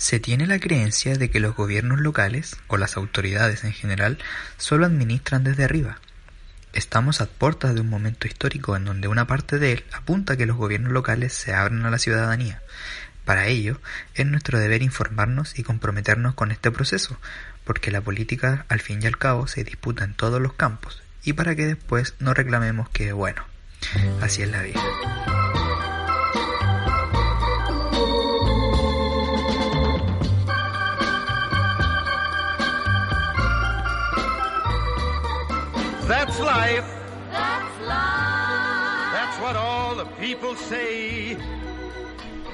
Se tiene la creencia de que los gobiernos locales, o las autoridades en general, solo administran desde arriba. Estamos a puertas de un momento histórico en donde una parte de él apunta a que los gobiernos locales se abran a la ciudadanía. Para ello, es nuestro deber informarnos y comprometernos con este proceso, porque la política, al fin y al cabo, se disputa en todos los campos, y para que después no reclamemos que, bueno, así es la vida. That's life. That's life. That's what all the people say.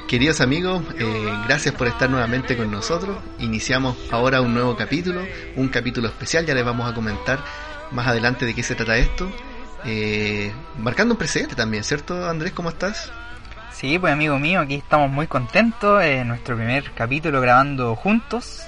Queridos amigos, eh, gracias por estar nuevamente con nosotros. Iniciamos ahora un nuevo capítulo, un capítulo especial, ya les vamos a comentar más adelante de qué se trata esto. Eh, marcando un precedente también, ¿cierto Andrés? ¿Cómo estás? Sí, pues amigo mío, aquí estamos muy contentos. Eh, nuestro primer capítulo grabando juntos.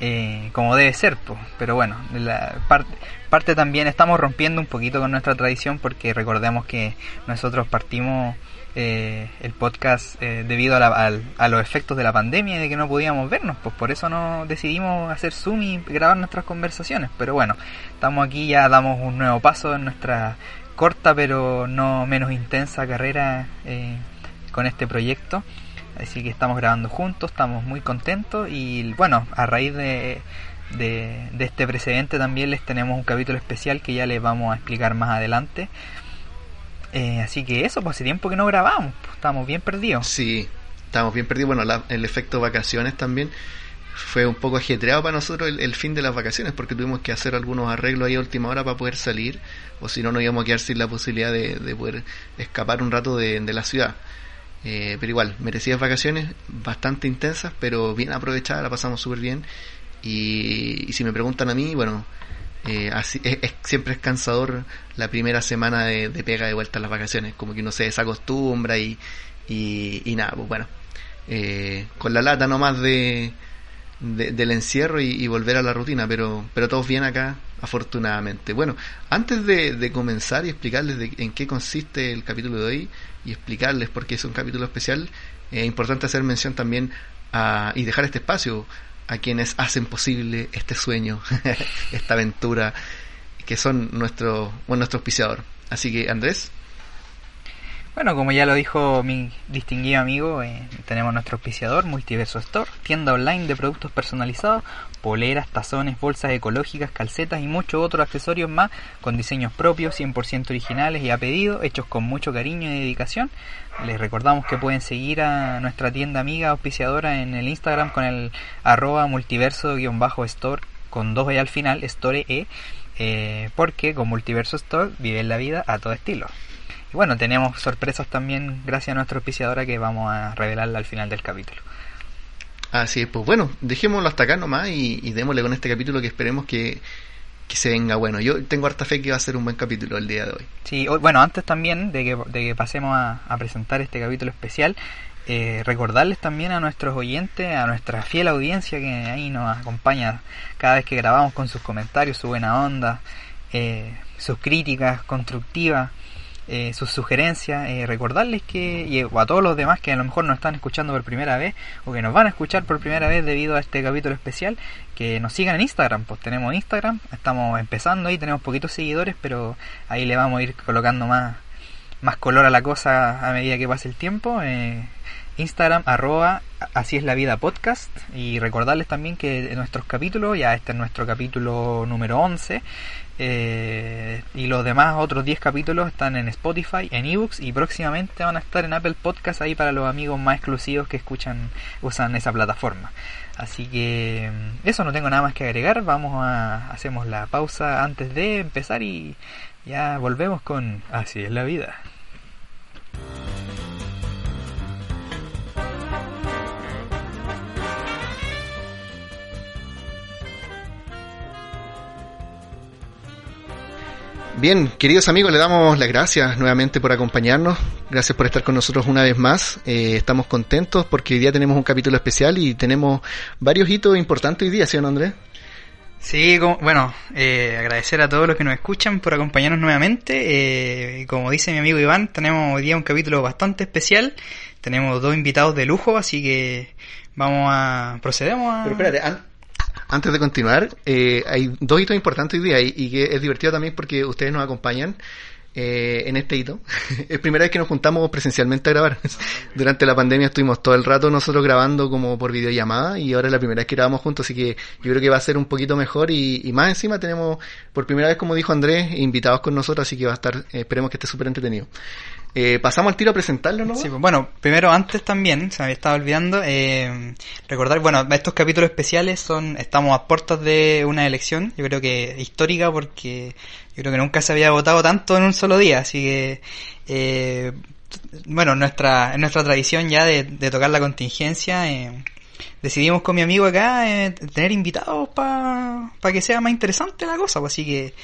Eh, como debe ser, pues. pero bueno, la parte, parte también estamos rompiendo un poquito con nuestra tradición porque recordemos que nosotros partimos eh, el podcast eh, debido a, la, a, los efectos de la pandemia y de que no podíamos vernos, pues por eso no decidimos hacer Zoom y grabar nuestras conversaciones, pero bueno, estamos aquí, ya damos un nuevo paso en nuestra corta pero no menos intensa carrera eh, con este proyecto. Así que estamos grabando juntos, estamos muy contentos y bueno, a raíz de, de, este precedente también les tenemos un capítulo especial que ya les vamos a explicar más adelante. Eh, así que eso, pues hace tiempo que no grabamos, pues, estábamos bien perdidos. Sí, estábamos bien perdidos. Bueno, la, el efecto vacaciones también fue un poco ajetreado para nosotros el, el, fin de las vacaciones porque tuvimos que hacer algunos arreglos ahí a última hora para poder salir o si no nos íbamos a quedar sin la posibilidad de, de poder escapar un rato de, de la ciudad. Eh, pero igual, merecidas vacaciones, bastante intensas, pero bien aprovechadas, la pasamos súper bien. Y, y, si me preguntan a mí, bueno, eh, es, siempre es cansador la primera semana de, de, pega de vuelta a las vacaciones, como que uno se desacostumbra y, y, y nada, pues bueno, eh, con la lata nomás de, de del encierro y, volver a la rutina, pero, pero todos bien acá, afortunadamente. Bueno, antes de, de comenzar y explicarles de, en qué consiste el capítulo de hoy, y explicarles por qué es un capítulo especial, es importante hacer mención también a, y dejar este espacio a quienes hacen posible este sueño, esta aventura, que son nuestro, bueno, nuestro auspiciador. Así que, Andrés. Bueno, como ya lo dijo mi distinguido amigo, eh, tenemos nuestro auspiciador, Multiverso Store, tienda online de productos personalizados, poleras, tazones, bolsas ecológicas, calcetas y muchos otros accesorios más con diseños propios, 100% originales y a pedido, hechos con mucho cariño y dedicación. Les recordamos que pueden seguir a nuestra tienda amiga auspiciadora en el Instagram con el arroba multiverso-store con dos E al final, Store E, eh, porque con Multiverso Store viven la vida a todo estilo. Y bueno, tenemos sorpresas también gracias a nuestra auspiciadora que vamos a revelarla al final del capítulo. Así es, pues bueno, dejémoslo hasta acá nomás y, y démosle con este capítulo que esperemos que, que se venga bueno. Yo tengo harta fe que va a ser un buen capítulo el día de hoy. Sí, bueno, antes también de que, de que pasemos a, a, presentar este capítulo especial, eh, recordarles también a nuestros oyentes, a nuestra fiel audiencia que ahí nos acompaña cada vez que grabamos con sus comentarios, su buena onda, eh, sus críticas constructivas. Eh, sus sugerencias, eh, recordarles que, y a todos los demás que a lo mejor nos están escuchando por primera vez o que nos van a escuchar por primera vez debido a este capítulo especial, que nos sigan en Instagram, pues tenemos Instagram, estamos empezando ahí, tenemos poquitos seguidores, pero ahí le vamos a ir colocando más, más color a la cosa a medida que pase el tiempo. Eh, Instagram arroba así es la vida podcast y recordarles también que nuestros capítulos, ya este es nuestro capítulo número 11 eh, y los demás otros 10 capítulos están en Spotify, en ebooks y próximamente van a estar en Apple Podcast ahí para los amigos más exclusivos que escuchan, usan esa plataforma. Así que eso no tengo nada más que agregar, vamos a hacemos la pausa antes de empezar y ya volvemos con Así es la vida. Bien, queridos amigos, le damos las gracias nuevamente por acompañarnos. Gracias por estar con nosotros una vez más. Eh, estamos contentos porque hoy día tenemos un capítulo especial y tenemos varios hitos importantes hoy día, ¿sí o no, Andrés? Sí, como- bueno, eh, agradecer a todos los que nos escuchan por acompañarnos nuevamente. Eh, como dice mi amigo Iván, tenemos hoy día un capítulo bastante especial. Tenemos dos invitados de lujo, así que vamos a procedemos a. Pero espérate, an- antes de continuar, eh, hay dos hitos importantes hoy día y, que es divertido también porque ustedes nos acompañan eh, en este hito. es primera vez que nos juntamos presencialmente a grabar. Durante la pandemia estuvimos todo el rato nosotros grabando como por videollamada y ahora es la primera vez que grabamos juntos, así que yo creo que va a ser un poquito mejor y, y más encima tenemos por primera vez, como dijo Andrés, invitados con nosotros, así que va a estar, eh, esperemos que esté súper entretenido. Eh, pasamos al tiro a presentarlo, ¿no? Sí, bueno, primero antes también, se me estaba olvidando, eh, recordar, bueno, estos capítulos especiales son, estamos a puertas de una elección, yo creo que histórica porque yo creo que nunca se había votado tanto en un solo día, así que, eh, bueno, nuestra, nuestra tradición ya de, de tocar la contingencia, eh, decidimos con mi amigo acá eh, tener invitados para que sea más interesante la cosa, pues, así que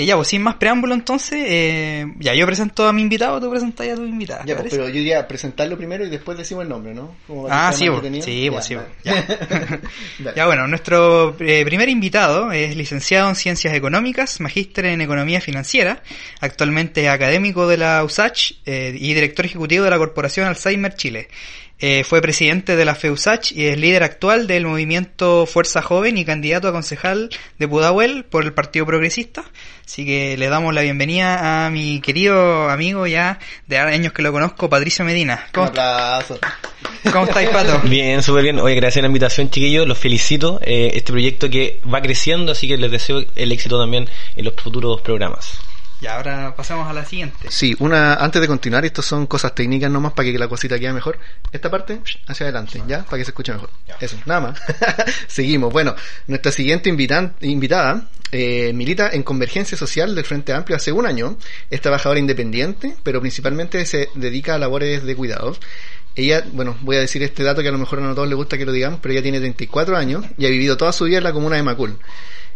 eh, ya, pues sin más preámbulo entonces, eh, ya yo presento a mi invitado, tú presentas a tu invitada. Ya, ¿te pues, pero yo diría presentarlo primero y después decimos el nombre, ¿no? Como Ah, sea sí, entretenido. sí, dale. ya. Ya bueno, nuestro eh, primer invitado es licenciado en Ciencias Económicas, magíster en Economía Financiera, actualmente académico de la USACH eh, y director ejecutivo de la Corporación Alzheimer Chile. Eh, fue presidente de la FEUSACH y es líder actual del movimiento Fuerza Joven y candidato a concejal de Pudahuel por el Partido Progresista. Así que le damos la bienvenida a mi querido amigo ya de años que lo conozco, Patricio Medina. Un ¿Cómo, aplauso. ¿cómo estáis, Pato? Bien, súper bien. Oye, gracias por la invitación, chiquillos. Los felicito. Eh, este proyecto que va creciendo, así que les deseo el éxito también en los futuros programas. Y ahora pasamos a la siguiente. Sí, una, antes de continuar, estos son cosas técnicas nomás para que la cosita quede mejor. Esta parte, hacia adelante, ¿ya? Para que se escuche mejor. Eso, nada más. Seguimos. Bueno, nuestra siguiente invitan- invitada eh, milita en Convergencia Social del Frente Amplio hace un año. Es trabajadora independiente, pero principalmente se dedica a labores de cuidados. Ella, bueno, voy a decir este dato que a lo mejor no a todos les gusta que lo digamos, pero ella tiene 34 años y ha vivido toda su vida en la comuna de Macul.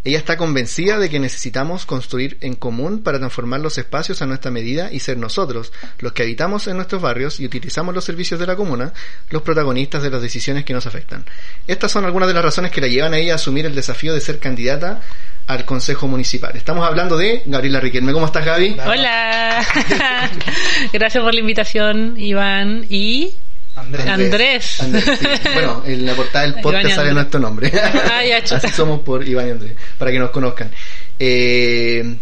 Ella está convencida de que necesitamos construir en común para transformar los espacios a nuestra medida y ser nosotros, los que habitamos en nuestros barrios y utilizamos los servicios de la comuna, los protagonistas de las decisiones que nos afectan. Estas son algunas de las razones que la llevan a ella a asumir el desafío de ser candidata al Consejo Municipal. Estamos hablando de Gabriela Riquelme. ¿Cómo estás, Gaby? Hola. Gracias por la invitación, Iván y Andrés. Andrés. Andrés, sí. Bueno, en la portada del podcast sale nuestro nombre. Ah, ya. Así somos por Iván y Andrés, para que nos conozcan. Eh,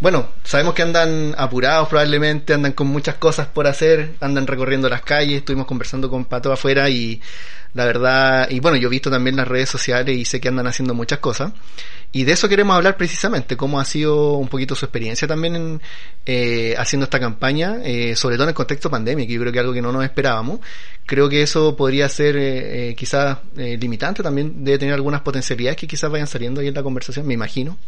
bueno, sabemos que andan apurados probablemente, andan con muchas cosas por hacer, andan recorriendo las calles, estuvimos conversando con Pato afuera y la verdad, y bueno, yo he visto también las redes sociales y sé que andan haciendo muchas cosas. Y de eso queremos hablar precisamente, cómo ha sido un poquito su experiencia también en, eh, haciendo esta campaña, eh, sobre todo en el contexto pandémico, yo creo que algo que no nos esperábamos. Creo que eso podría ser eh, eh, quizás eh, limitante, también debe tener algunas potencialidades que quizás vayan saliendo ahí en la conversación, me imagino.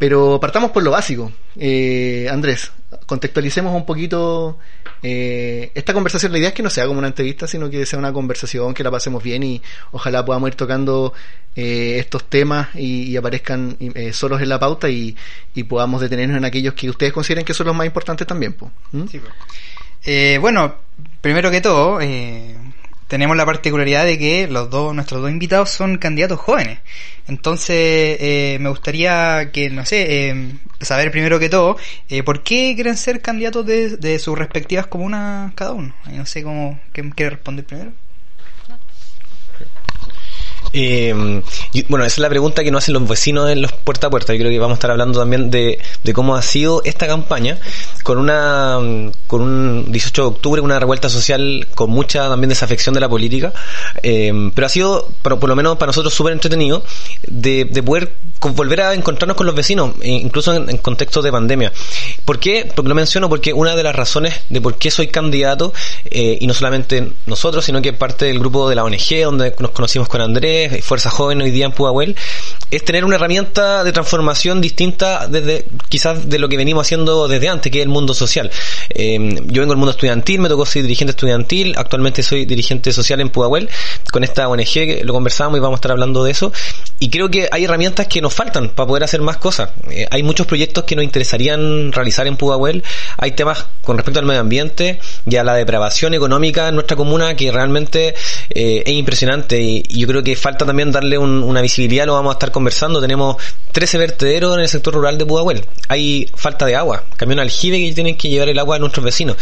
Pero partamos por lo básico. Eh, Andrés, contextualicemos un poquito eh, esta conversación. La idea es que no sea como una entrevista, sino que sea una conversación, que la pasemos bien y ojalá podamos ir tocando eh, estos temas y, aparezcan eh, solos en la pauta y, podamos detenernos en aquellos que ustedes consideren que son los más importantes también. ¿Mm? Sí. Eh, bueno, primero que todo, eh, tenemos la particularidad de que los dos, nuestros dos invitados son candidatos jóvenes. Entonces, eh, me gustaría que, no sé, eh, saber primero que todo, eh, ¿por qué quieren ser candidatos de, de sus respectivas comunas cada uno? No sé cómo, ¿quién quiere responder primero? Eh, y, bueno, esa es la pregunta que nos hacen los vecinos en los puerta a puerta. Yo creo que vamos a estar hablando también de, cómo ha sido esta campaña con una con un 18 de octubre, una revuelta social con mucha también desafección de la política. Eh, pero ha sido, por, por lo menos para nosotros, súper entretenido de, de poder con- volver a encontrarnos con los vecinos, eh, incluso en, en contexto de pandemia. ¿Por qué? Porque lo menciono porque una de las razones de por qué soy candidato, eh, y no solamente nosotros, sino que parte del grupo de la ONG, donde nos conocimos con Andrés, Fuerza Joven hoy día en Pudahuel, es tener una herramienta de transformación distinta desde quizás de lo que venimos haciendo desde antes, que es el mundo social. Eh, yo vengo del mundo estudiantil, me tocó ser dirigente estudiantil, actualmente soy dirigente social en Pudahuel, con esta ONG que lo conversamos y vamos a estar hablando de eso. Y creo que hay herramientas que nos faltan para poder hacer más cosas. Eh, hay muchos proyectos que nos interesarían realizar en Pudahuel. Hay temas con respecto al medio ambiente y a la depravación económica en nuestra comuna que realmente eh, es impresionante y, yo creo que falta también darle una visibilidad, lo vamos a estar conversando. Tenemos 13 vertederos en el sector rural de Pudahuel. Hay falta de agua, camión aljibe que tienen que llevar el agua a nuestros vecinos.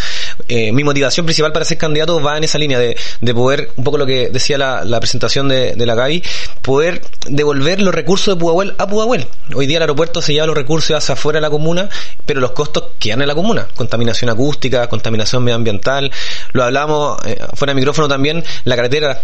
Eh, mi motivación principal para ser candidato va en esa línea de, de poder, un poco lo que decía la, la presentación de, de la Gaby, poder devolver los recursos de Pudahuel a Pudahuel. Hoy día el aeropuerto se lleva los recursos hacia afuera de la comuna, pero los costos quedan en la comuna. Contaminación acústica, contaminación medioambiental. Lo hablamos eh, fuera de micrófono también, la carretera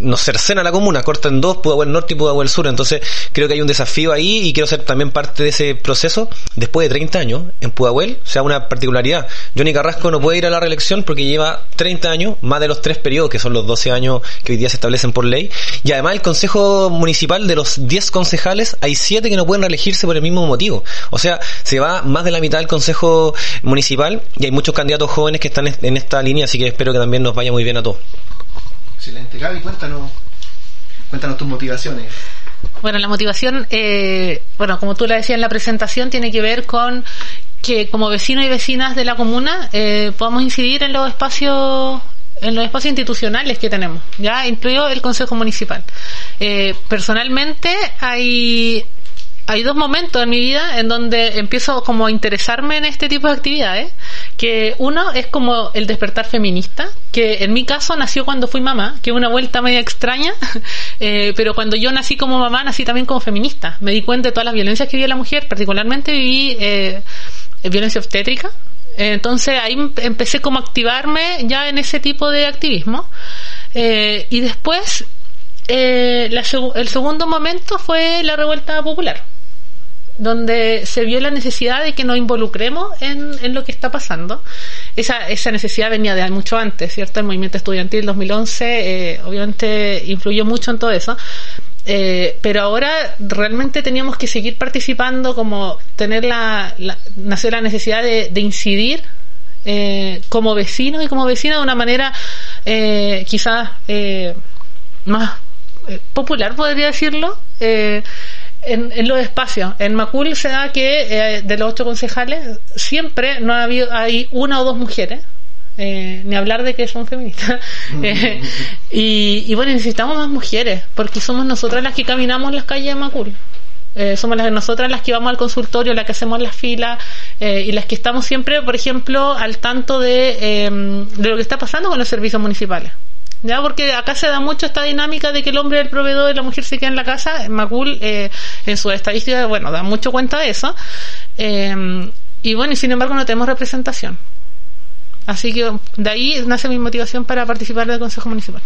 nos cercena la comuna, corta en dos, Pudahuel Norte y Pudahuel Sur. Entonces creo que hay un desafío ahí y quiero ser también parte de ese proceso. Después de 30 años en Pudahuel, sea una particularidad. Johnny Carrasco no puede ir a la reelección porque lleva 30 años, más de los tres periodos, que son los 12 años que hoy día se establecen por ley. Y además el Consejo Municipal de los 10 concejales, hay 7 que no pueden reelegirse por el mismo motivo. O sea, se va más de la mitad del Consejo Municipal y hay muchos candidatos jóvenes que están en esta línea, así que espero que también nos vaya muy bien a todos. Excelente. Gaby, cuéntanos, cuéntanos tus motivaciones. Bueno, la motivación, eh, bueno, como tú la decías en la presentación, tiene que ver con que como vecinos y vecinas de la comuna eh, podamos incidir en los espacios en los espacios institucionales que tenemos, ya incluido el Consejo Municipal. Eh, personalmente hay hay dos momentos en mi vida en donde empiezo como a interesarme en este tipo de actividades, que uno es como el despertar feminista, que en mi caso nació cuando fui mamá, que es una vuelta media extraña, eh, pero cuando yo nací como mamá, nací también como feminista. Me di cuenta de todas las violencias que vivía la mujer, particularmente viví eh, violencia obstétrica, entonces ahí empecé como a activarme ya en ese tipo de activismo. Eh, y después, eh, el segundo momento fue la revuelta popular, donde se vio la necesidad de que nos involucremos en, en lo que está pasando. Esa, esa necesidad venía de mucho antes, ¿cierto? El movimiento estudiantil 2011 eh, obviamente influyó mucho en todo eso. Eh, pero ahora realmente teníamos que seguir participando, como tener la, nació la necesidad de, incidir eh, como vecinos y como vecinos de una manera eh, quizás eh, más popular, podría decirlo, en, en, los espacios. En Macul se da que de los ocho concejales siempre no ha habido, hay una o dos mujeres eh, ni hablar de que son feministas. Eh, y, bueno, necesitamos más mujeres, porque somos nosotras las que caminamos las calles de Macul. Eh, somos las, nosotras las que vamos al consultorio, las que hacemos las filas y las que estamos siempre, por ejemplo, al tanto de, de lo que está pasando con los servicios municipales. ¿Ya? Porque acá se da mucho esta dinámica de que el hombre es el proveedor y la mujer se queda en la casa. Macul, en su estadística, bueno, da mucho cuenta de eso. Em, y bueno, y sin embargo no tenemos representación. Así que de ahí nace mi motivación para participar del Consejo Municipal.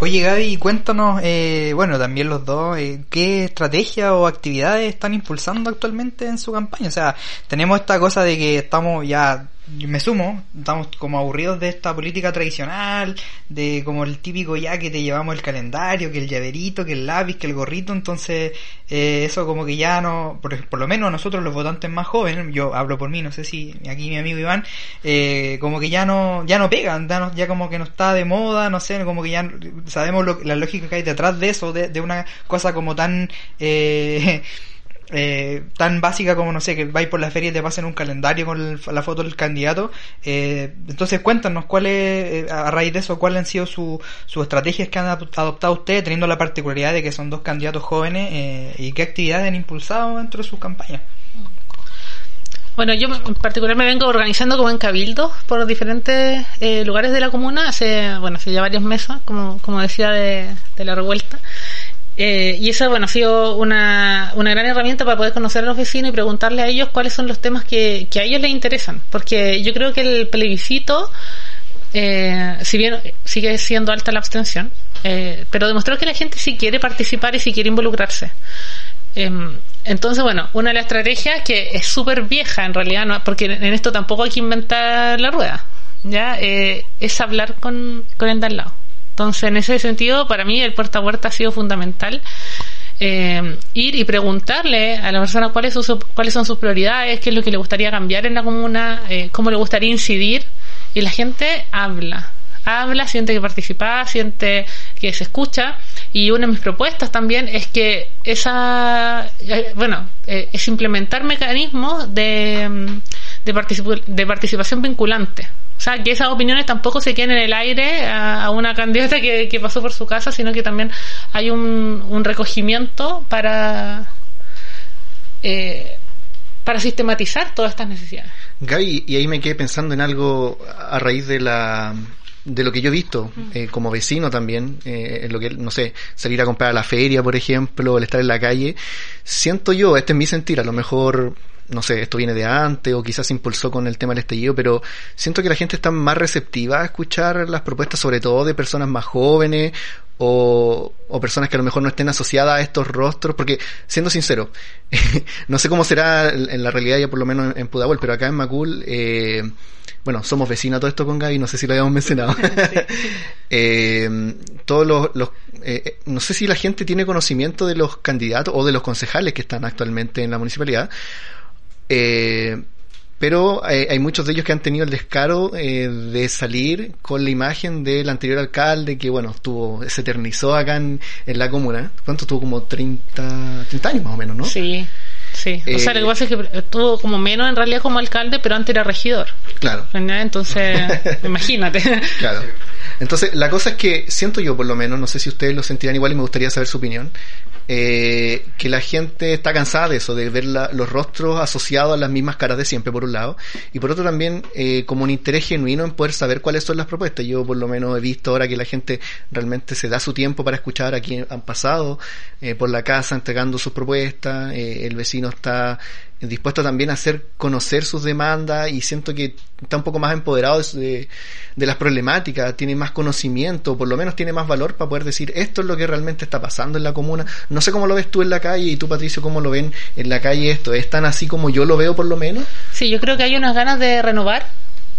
Oye Gaby, cuéntanos, eh, bueno, también los dos, eh, ¿qué estrategia o actividades están impulsando actualmente en su campaña? O sea, tenemos esta cosa de que estamos ya me sumo, estamos como aburridos de esta política tradicional, de como el típico ya que te llevamos el calendario, que el llaverito, que el lápiz, que el gorrito, entonces eh, eso como que ya no, por, por, lo menos nosotros los votantes más jóvenes, yo hablo por mí, no sé si aquí mi amigo Iván, eh, como que ya no, ya no pegan, ya, como que no está de moda, no sé, como que ya sabemos lo, la lógica que hay detrás de eso, de, de una cosa como tan... Eh, eh, tan básica como, no sé, que vais por la feria y te pasen un calendario con la foto del candidato. Eh, entonces, cuéntanos, ¿cuál es, eh, a raíz de eso, cuáles han sido sus estrategias que han adoptado ustedes, teniendo la particularidad de que son dos candidatos jóvenes eh, y qué actividades han impulsado dentro de sus campañas? Bueno, yo en particular me vengo organizando como en cabildos por diferentes lugares de la comuna hace, bueno, hace ya varios meses, como, como decía, de, de la revuelta. Eh, y eso, bueno, ha sido una, una gran herramienta para poder conocer a los vecinos y preguntarle a ellos cuáles son los temas que, que a ellos les interesan. Porque yo creo que el plebiscito, eh, si bien sigue siendo alta la abstención, eh, pero demostró que la gente sí quiere participar y sí quiere involucrarse. Em, entonces, bueno, una de las estrategias que es súper vieja en realidad, ¿no? porque en esto tampoco hay que inventar la rueda, ¿ya? es hablar con, con el de al lado entonces, en ese sentido, para mí el puerta a puerta ha sido fundamental. eh, ir y preguntarle a la persona cuáles, son sus- cuáles son sus prioridades, qué es lo que le gustaría cambiar en la comuna, eh, cómo le gustaría incidir. Y la gente habla, habla, siente que participa, siente que se escucha. Y una de mis propuestas también es que esa, eh, bueno, es implementar mecanismos de, mm, de, participa- de participación vinculante. O sea, que esas opiniones tampoco se queden en el aire a, a una candidata que, que pasó por su casa, sino que también hay un, un recogimiento para, eh, para sistematizar todas estas necesidades. Gaby, y ahí me quedé pensando en algo a raíz de la de lo que yo he visto eh, como vecino también, eh, en lo que, no sé, salir a comprar a la feria, por ejemplo, el estar en la calle, siento yo, este es mi sentir, a lo mejor, no sé, esto viene de antes o quizás se impulsó con el tema del estallido, pero siento que la gente está más receptiva a escuchar las propuestas, sobre todo de personas más jóvenes o, o personas que a lo mejor no estén asociadas a estos rostros, porque siendo sincero, no sé cómo será en la realidad ya por lo menos en Pudahuel, pero acá en Macul, eh, bueno, somos vecinos a todo esto con Gaby, no sé si lo habíamos mencionado. eh, todos los, los eh, no sé si la gente tiene conocimiento de los candidatos o de los concejales que están actualmente en la municipalidad. Eh, pero eh, hay muchos de ellos que han tenido el descaro eh, de salir con la imagen del anterior alcalde que, bueno, estuvo, se eternizó acá en, en la comuna. ¿Cuánto tuvo? Como 30, 30 años más o menos, ¿no? Sí, sí. o sea, Eh, lo que pasa es que estuvo como menos en realidad como alcalde, pero antes era regidor. Claro. Entonces, imagínate. Claro. Entonces, la cosa es que siento yo, por lo menos, no sé si ustedes lo sentirán igual y me gustaría saber su opinión, eh, que la gente está cansada de eso, de ver la- los rostros asociados a las mismas caras de siempre, por un lado, y por otro también eh, como un interés genuino en poder saber cuáles son las propuestas. Yo, por lo menos, he visto ahora que la gente realmente se da su tiempo para escuchar a quien han pasado eh, por la casa entregando sus propuestas, eh, el vecino está dispuesto también a hacer conocer sus demandas y siento que está un poco más empoderado de, de- las problemáticas, tiene más conocimiento, por lo menos tiene más valor para poder decir esto es lo que realmente está pasando en la comuna. No sé cómo lo ves tú en la calle y tú Patricio cómo lo ven en la calle esto, ¿es tan así como yo lo veo por lo menos? Sí, yo creo que hay unas ganas de renovar,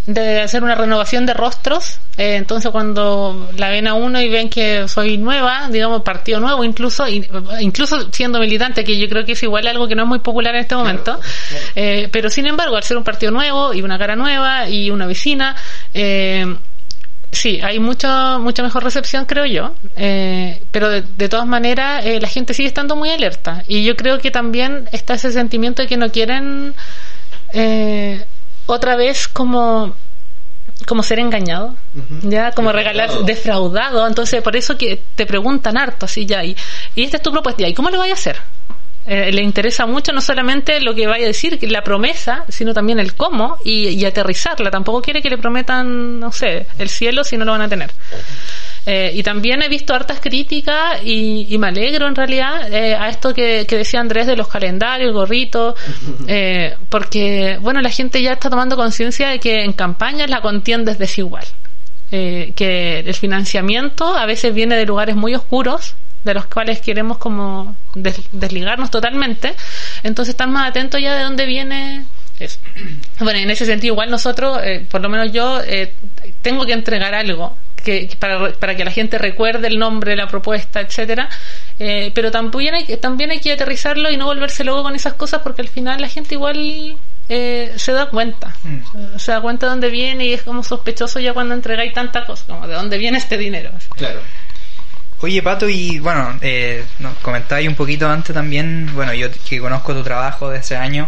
de hacer una renovación de rostros. Eh, entonces, cuando la ven a uno y ven que soy nueva, digamos, partido nuevo, incluso in- incluso siendo militante, que yo creo que es igual algo que no es muy popular en este momento. Eh, pero, sin embargo, al ser un partido nuevo y una cara nueva y una vecina, eh, Sí, hay mucho, mucha mejor recepción, creo yo. Eh, pero de, de todas maneras, eh, la gente sigue estando muy alerta. Y yo creo que también está ese sentimiento de que no quieren eh, otra vez como como ser engañado, ya como regalar defraudado, entonces por eso que te preguntan harto así ya y, y esta es tu propuesta ya, y cómo lo vaya a hacer. Eh, le interesa mucho no solamente lo que vaya a decir, la promesa, sino también el cómo y, y aterrizarla. Tampoco quiere que le prometan, no sé, el cielo si no lo van a tener. Eh, y también he visto hartas críticas y, y me alegro en realidad eh, a esto que, que decía Andrés de los calendarios, gorritos, eh, porque bueno, la gente ya está tomando conciencia de que en campañas la contienda es desigual, eh, que el financiamiento a veces viene de lugares muy oscuros, de los cuales queremos como des- desligarnos totalmente, entonces están más atentos ya de dónde viene eso. Bueno, en ese sentido, igual nosotros, eh, por lo menos yo, eh, tengo que entregar algo que, para, para que la gente recuerde el nombre, la propuesta, etcétera. Eh, pero también hay, que- también hay que aterrizarlo y no volverse luego con esas cosas porque al final la gente igual eh, se da cuenta. Mm. Se da cuenta de dónde viene y es como sospechoso ya cuando entregáis tanta cosa, como de dónde viene este dinero. Claro. Oye, Pato, y bueno, eh, nos comentabas un poquito antes también, bueno, yo que conozco tu trabajo de hace años,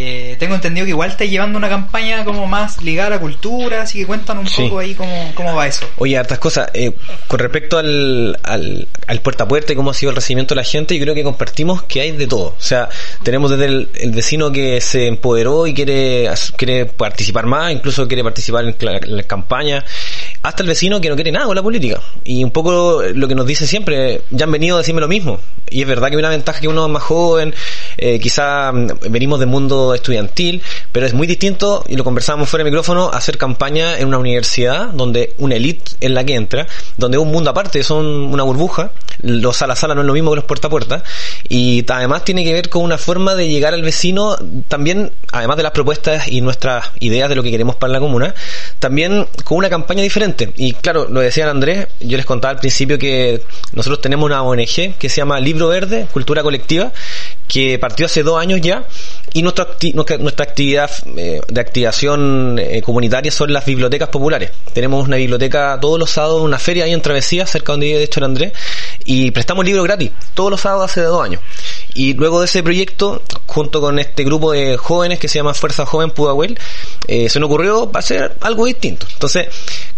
eh, tengo entendido que igual estás llevando una campaña como más ligada a la cultura, así que cuéntanos un Sí. poco ahí cómo, cómo va eso. Oye, hartas cosas. Eh, con respecto al, al, al puerta a puerta y cómo ha sido el recibimiento de la gente, yo creo que compartimos que hay de todo. O sea, tenemos desde el, el vecino que se empoderó y quiere, quiere participar más, incluso quiere participar en la, en la campaña, hasta el vecino que no quiere nada con la política. Y un poco lo que nos dice siempre, ya han venido a decirme lo mismo. Y es verdad que hay una ventaja que uno es más joven, eh, quizá mm, venimos del mundo estudiantil, pero es muy distinto, y lo conversábamos fuera de micrófono, hacer campaña en una universidad donde una elite en la que entra, donde un mundo aparte, son una burbuja, los sala a sala no es lo mismo que los puerta a puerta, y además tiene que ver con una forma de llegar al vecino, también, además de las propuestas y nuestras ideas de lo que queremos para la comuna, también con una campaña diferente. Y claro, lo decía Andrés, yo les contaba al principio que nosotros tenemos una ONG que se llama Libro Verde, Cultura Colectiva, que partió hace dos años ya y nuestra, nuestra, actividad eh, de activación eh, comunitaria son las bibliotecas populares. Tenemos una biblioteca todos los sábados, una feria ahí en Travesía, cerca donde vive de hecho el Andrés, y prestamos libros gratis todos los sábados hace dos años. Y luego de ese proyecto, junto con este grupo de jóvenes que se llama Fuerza Joven Pudahuel, eh, se nos ocurrió hacer algo distinto. Entonces,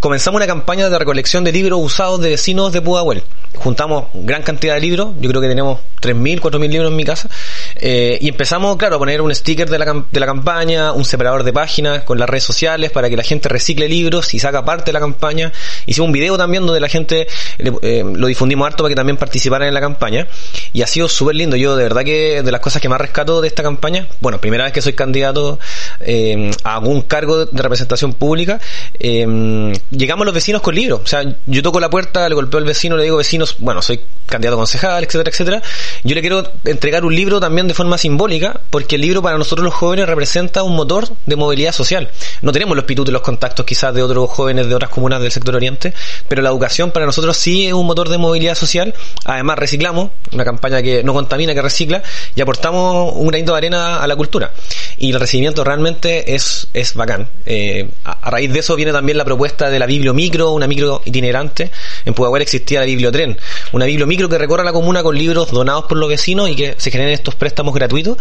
comenzamos una campaña de recolección de libros usados de vecinos de Pudahuel. Juntamos gran cantidad de libros, yo creo que tenemos 3.000, 4.000 libros en mi casa, eh, y empezamos, claro, a poner un sticker de la, de la campaña, un separador de páginas con las redes sociales para que la gente recicle libros y saca parte de la campaña. Hicimos un video también donde la gente eh, lo difundimos harto para que también participaran en la campaña, y ha sido súper lindo. Yo de verdad que de las cosas que más rescato de esta campaña, bueno, primera vez que soy candidato eh, a algún cargo de representación pública, eh, llegamos los vecinos con libros. O sea, yo toco la puerta, le golpeo al vecino, le digo, vecinos, bueno, soy candidato a concejal, etcétera, etcétera. Yo le quiero entregar un libro también de forma simbólica, porque el libro para nosotros los jóvenes representa un motor de movilidad social. No tenemos los pitutos y los contactos quizás de otros jóvenes de otras comunas del sector oriente, pero la educación para nosotros sí es un motor de movilidad social. Además, reciclamos, una campaña que no contamina, que recicla, y aportamos un granito de arena a la cultura. Y el recibimiento realmente es, es bacán. Eh, a, raíz de eso viene también la propuesta de la bibliomicro, una micro itinerante. En Pudahuel existía la bibliotren, una bibliomicro que recorre la comuna con libros donados por los vecinos y que se generen estos préstamos gratuitos.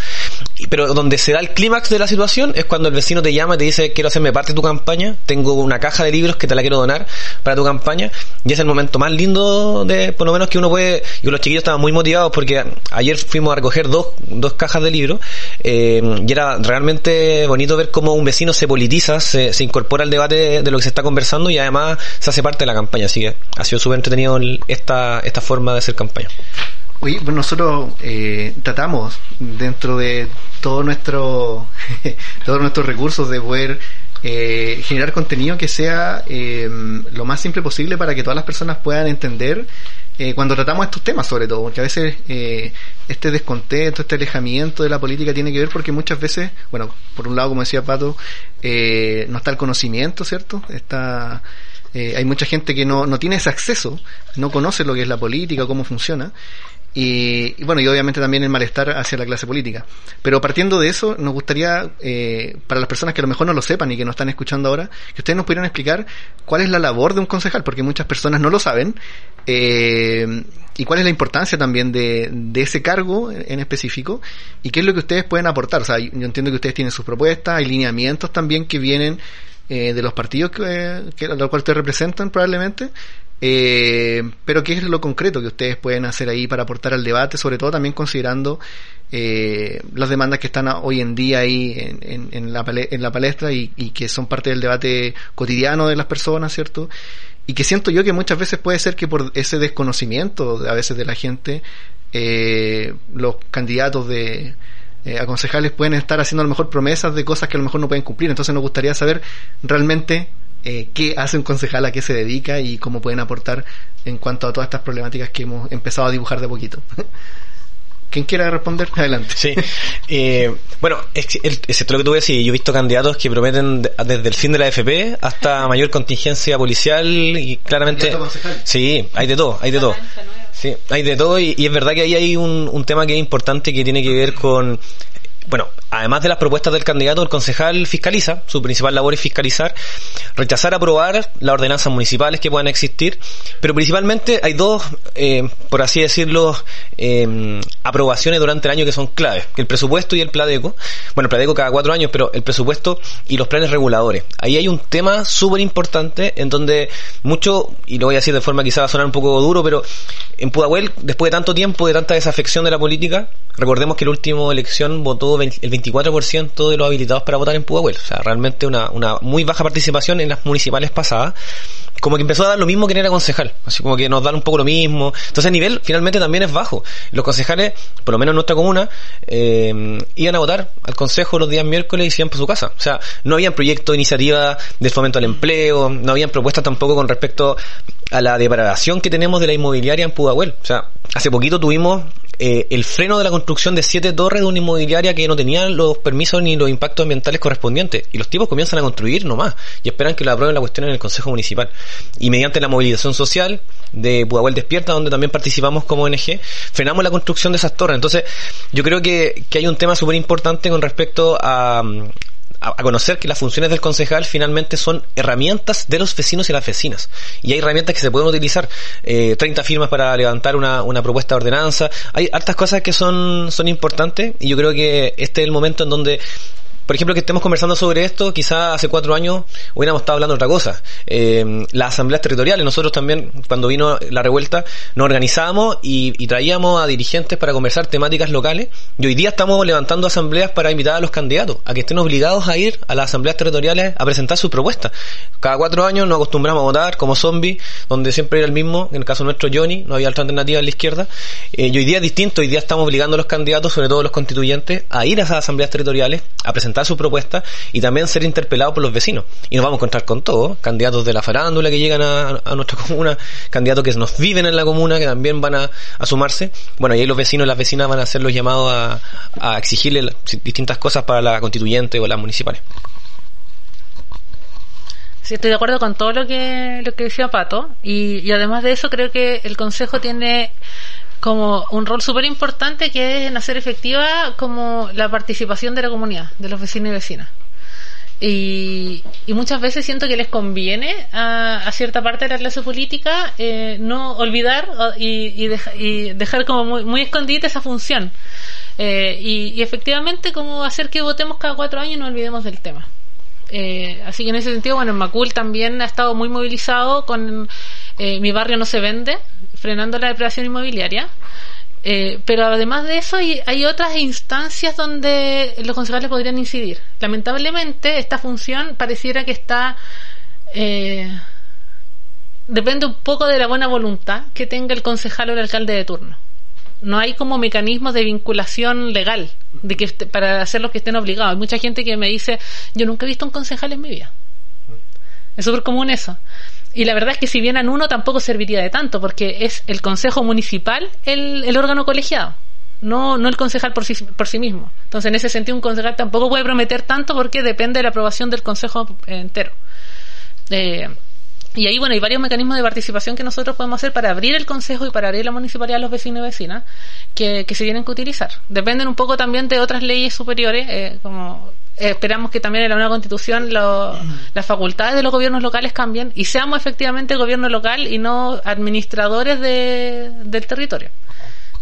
Pero donde se da el clímax de la situación es cuando el vecino te llama y te dice quiero hacerme parte de tu campaña, tengo una caja de libros que te la quiero donar para tu campaña. Y es el momento más lindo de, por lo menos que uno puede, y los chiquillos estaban muy motivados porque ayer fuimos a recoger dos, dos cajas de libros eh, y era realmente bonito ver cómo un vecino se politiza, se, incorpora al debate de lo que se está conversando y además se hace parte de la campaña. Así que ha sido súper entretenido esta, esta forma de hacer campaña. Oye, bueno, nosotros eh, tratamos dentro de todo nuestro, todos nuestros recursos de poder eh, generar contenido que sea eh, lo más simple posible para que todas las personas puedan entender eh, cuando tratamos estos temas sobre todo, porque a veces eh, este descontento, este alejamiento de la política tiene que ver porque muchas veces, bueno, por un lado, como decía Pato, eh, no está el conocimiento, ¿cierto? Está, eh, hay mucha gente que no, no tiene ese acceso, no conoce lo que es la política, cómo funciona, y, bueno, y obviamente también el malestar hacia la clase política. Pero partiendo de eso, nos gustaría, eh, para las personas que a lo mejor no lo sepan y que nos están escuchando ahora, que ustedes nos pudieran explicar cuál es la labor de un concejal, porque muchas personas no lo saben, eh, y cuál es la importancia también de, de ese cargo en específico, y qué es lo que ustedes pueden aportar. O sea, yo entiendo que ustedes tienen sus propuestas, hay lineamientos también que vienen eh, de los partidos que, que, a los cuales ustedes representan probablemente, eh, pero ¿qué es lo concreto que ustedes pueden hacer ahí para aportar al debate, sobre todo también considerando eh, las demandas que están hoy en día ahí en, en, en, la, en la, palestra y, que son parte del debate cotidiano de las personas, ¿cierto? Y que siento yo que muchas veces puede ser que por ese desconocimiento a veces de la gente, eh, los candidatos de eh, a concejales pueden estar haciendo a lo mejor promesas de cosas que a lo mejor no pueden cumplir. Entonces nos gustaría saber realmente eh, qué hace un concejal, a qué se dedica y cómo pueden aportar en cuanto a todas estas problemáticas que hemos empezado a dibujar de poquito. ¿Quién quiera responder? Adelante. Sí. Eh, bueno, excepto lo que tú ves, yo he visto candidatos que prometen desde el fin de la FP hasta mayor contingencia policial y claramente... Sí, hay de todo, hay de todo. Sí, hay de todo y, y es verdad que ahí hay un, un tema que es importante que tiene que ver con bueno, además de las propuestas del candidato, el concejal fiscaliza, su principal labor es fiscalizar, rechazar, aprobar las ordenanzas municipales que puedan existir, pero principalmente hay dos, eh, por así decirlo, eh, aprobaciones durante el año que son claves, el presupuesto y el Pladeco. Bueno, el Pladeco cada cuatro años, pero el presupuesto y los planes reguladores. Ahí hay un tema súper importante en donde mucho, y lo voy a decir de forma quizá va a sonar un poco duro, pero en Pudahuel, después de tanto tiempo, de tanta desafección de la política, recordemos que la última elección votó el 24% de los habilitados para votar en Pudahuel. O sea, realmente una, una muy baja participación en las municipales pasadas como que empezó a dar lo mismo que era concejal, así como que nos dan un poco lo mismo. Entonces el nivel finalmente también es bajo. Los concejales, por lo menos en nuestra comuna, eh, iban a votar al consejo los días miércoles y siempre a su casa. O sea, no habían proyectos, iniciativas de fomento al empleo, no habían propuestas tampoco con respecto a la depravación que tenemos de la inmobiliaria en Pudahuel. O sea, hace poquito tuvimos eh, el freno de la construcción de siete torres de una inmobiliaria que no tenían los permisos ni los impactos ambientales correspondientes. Y los tipos comienzan a construir nomás y esperan que lo aprueben la cuestión en el Consejo Municipal. Y mediante la movilización social de Pudahuel Despierta, donde también participamos como ONG, frenamos la construcción de esas torres. Entonces, yo creo que, que hay un tema súper importante con respecto a, a, conocer que las funciones del concejal finalmente son herramientas de los vecinos y las vecinas. Y hay herramientas que se pueden utilizar. Eh, 30 firmas para levantar una, una propuesta de ordenanza. Hay hartas cosas que son, son importantes y yo creo que este es el momento en donde por ejemplo, que estemos conversando sobre esto, quizás hace cuatro años hubiéramos estado hablando de otra cosa. Eh, las asambleas territoriales, nosotros también, cuando vino la revuelta, nos organizábamos y, traíamos a dirigentes para conversar temáticas locales. Y hoy día estamos levantando asambleas para invitar a los candidatos a que estén obligados a ir a las asambleas territoriales a presentar sus propuestas. Cada cuatro años nos acostumbramos a votar como zombies, donde siempre era el mismo, en el caso nuestro Johnny, no había otra alternativa en la izquierda. Eh, y hoy día es distinto, hoy día estamos obligando a los candidatos, sobre todo los constituyentes, a ir a esas asambleas territoriales a presentar su propuesta y también ser interpelado por los vecinos. Y nos vamos a encontrar con todo, candidatos de la farándula que llegan a, nuestra comuna, candidatos que nos viven en la comuna, que también van a, sumarse. Bueno, y ahí los vecinos y las vecinas van a ser los llamados a, a exigirle distintas cosas para la constituyente o las municipales. Sí, estoy de acuerdo con todo lo que, lo que decía Pato. Y, y además de eso, creo que el Consejo tiene como un rol súper importante que es en hacer efectiva como la participación de la comunidad, de los vecinos y vecinas. Y, muchas veces siento que les conviene a, cierta parte de la clase política eh, no olvidar y, dejar como muy, muy escondida esa función. Eh, y, efectivamente como hacer que votemos cada cuatro años y no olvidemos del tema. Eh, así que en ese sentido, bueno, Macul también ha estado muy movilizado con Mi barrio no se vende, frenando la depredación inmobiliaria. Eh, pero además de eso hay, otras instancias donde los concejales podrían incidir. Lamentablemente esta función pareciera que está... Eh, depende un poco de la buena voluntad que tenga el concejal o el alcalde de turno. No hay como mecanismos de vinculación legal de que para hacer los que estén obligados. Hay mucha gente que me dice, yo nunca he visto un concejal en mi vida. Es súper común eso. Y la verdad es que si vieran uno tampoco serviría de tanto, porque es el Consejo Municipal el, el órgano colegiado, no, no el concejal por sí, por sí mismo. Entonces, en ese sentido, un concejal tampoco puede prometer tanto porque depende de la aprobación del Consejo entero. Eh, y ahí, bueno, hay varios mecanismos de participación que nosotros podemos hacer para abrir el consejo y para abrir la municipalidad a los vecinos y vecinas que, que se tienen que utilizar. Dependen un poco también de otras leyes superiores, eh, como esperamos que también en la nueva constitución las facultades de los gobiernos locales cambien y seamos efectivamente gobierno local y no administradores del territorio.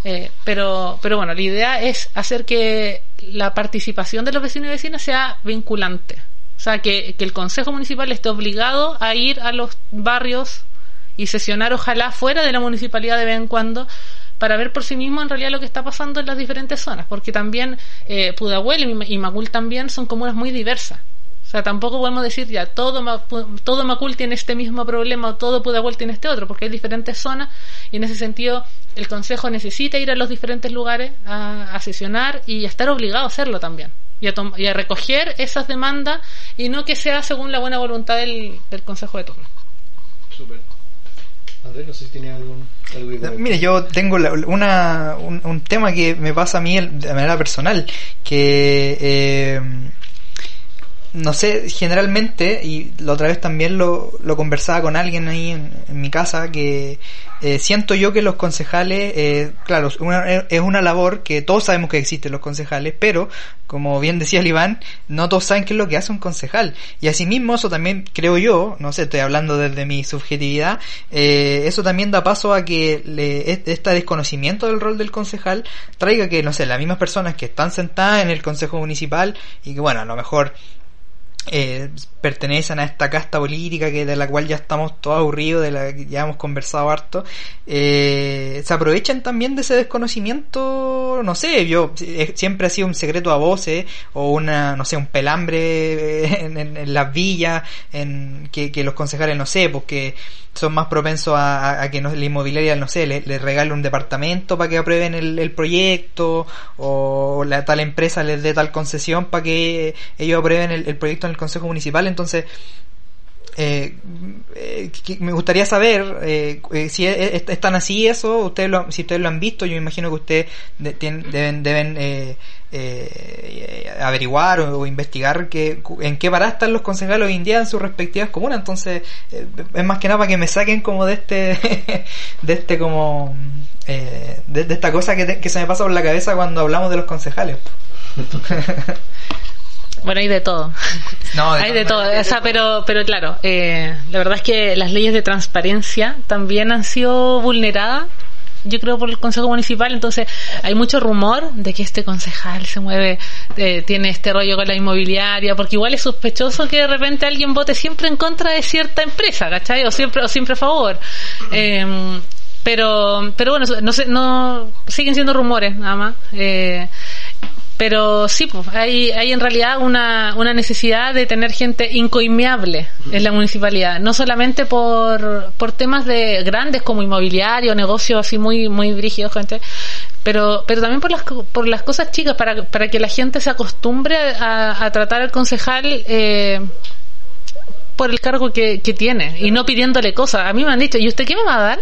Eh, pero, pero bueno, la idea es hacer que la participación de los vecinos y vecinas sea vinculante. O sea, que, que el Consejo Municipal esté obligado a ir a los barrios y sesionar, ojalá, fuera de la municipalidad de vez en cuando, para ver por sí mismo en realidad lo que está pasando en las diferentes zonas, porque también eh, Pudahuel y Macul también son comunas muy diversas. O sea, tampoco podemos decir ya todo, todo Macul tiene este mismo problema o todo Pudahuel tiene este otro, porque hay diferentes zonas y en ese sentido el Consejo necesita ir a los diferentes lugares a, sesionar y a estar obligado a hacerlo también. Y a, y a, recoger esas demandas y no que sea según la buena voluntad del, del Consejo de turno. Super no sé si tiene algún... Mire, yo tengo una, un, tema que me pasa a mí de manera personal, que... Eh, no sé, generalmente, y la otra vez también lo, lo conversaba con alguien ahí en, mi casa, que eh, siento yo que los concejales, eh, claro, es una labor que todos sabemos que existen los concejales, pero, como bien decía el Iván, no todos saben qué es lo que hace un concejal. Y asimismo, eso también creo yo, no sé, estoy hablando desde mi subjetividad, eh, eso también da paso a que le, este desconocimiento del rol del concejal traiga que, no sé, las mismas personas que están sentadas en el consejo municipal y que, bueno, a lo mejor eh, pertenecen a esta casta política que de la cual ya estamos todos aburridos, de la que ya hemos conversado harto, eh, se aprovechen también de ese desconocimiento, no sé, yo eh, siempre ha sido un secreto a voces o una, no sé, un pelambre eh, en, las villas, en que, los concejales, no sé, porque son más propensos a, que no, la inmobiliaria, no sé, le, le, regale un departamento para que aprueben el, proyecto o la tal empresa les dé tal concesión para que ellos aprueben el, el proyecto en el Consejo Municipal, entonces eh, eh me gustaría saber eh, eh si están así eso, ustedes lo, si ustedes lo han visto, yo me imagino que ustedes deben, deben eh, averiguar o, investigar que, en qué parada están los concejales hoy en día en sus respectivas comunas, entonces es más que nada para que me saquen como de este, de este como, de, esta cosa que, que se me pasa por la cabeza cuando hablamos de los concejales. Bueno, hay de todo. No, hay de todo. O sea, pero, pero claro, eh, la verdad es que las leyes de transparencia también han sido vulneradas yo creo por el Consejo Municipal, entonces hay mucho rumor de que este concejal se mueve, eh, tiene este rollo con la inmobiliaria, porque igual es sospechoso que de repente alguien vote siempre en contra de cierta empresa, ¿cachai? O siempre, o siempre a favor. Eh, pero, pero bueno, no sé, no, siguen siendo rumores nada más. Eh, pero sí, pues, hay, hay en realidad una, una necesidad de tener gente incoimiable en la municipalidad, no solamente por, por temas de grandes como inmobiliario, negocios así muy, muy brígidos, gente, pero, pero también por las, por las cosas chicas, para, para que la gente se acostumbre a, tratar al concejal eh, por el cargo que, que tiene y no pidiéndole cosas. A mí me han dicho, ¿y usted qué me va a dar?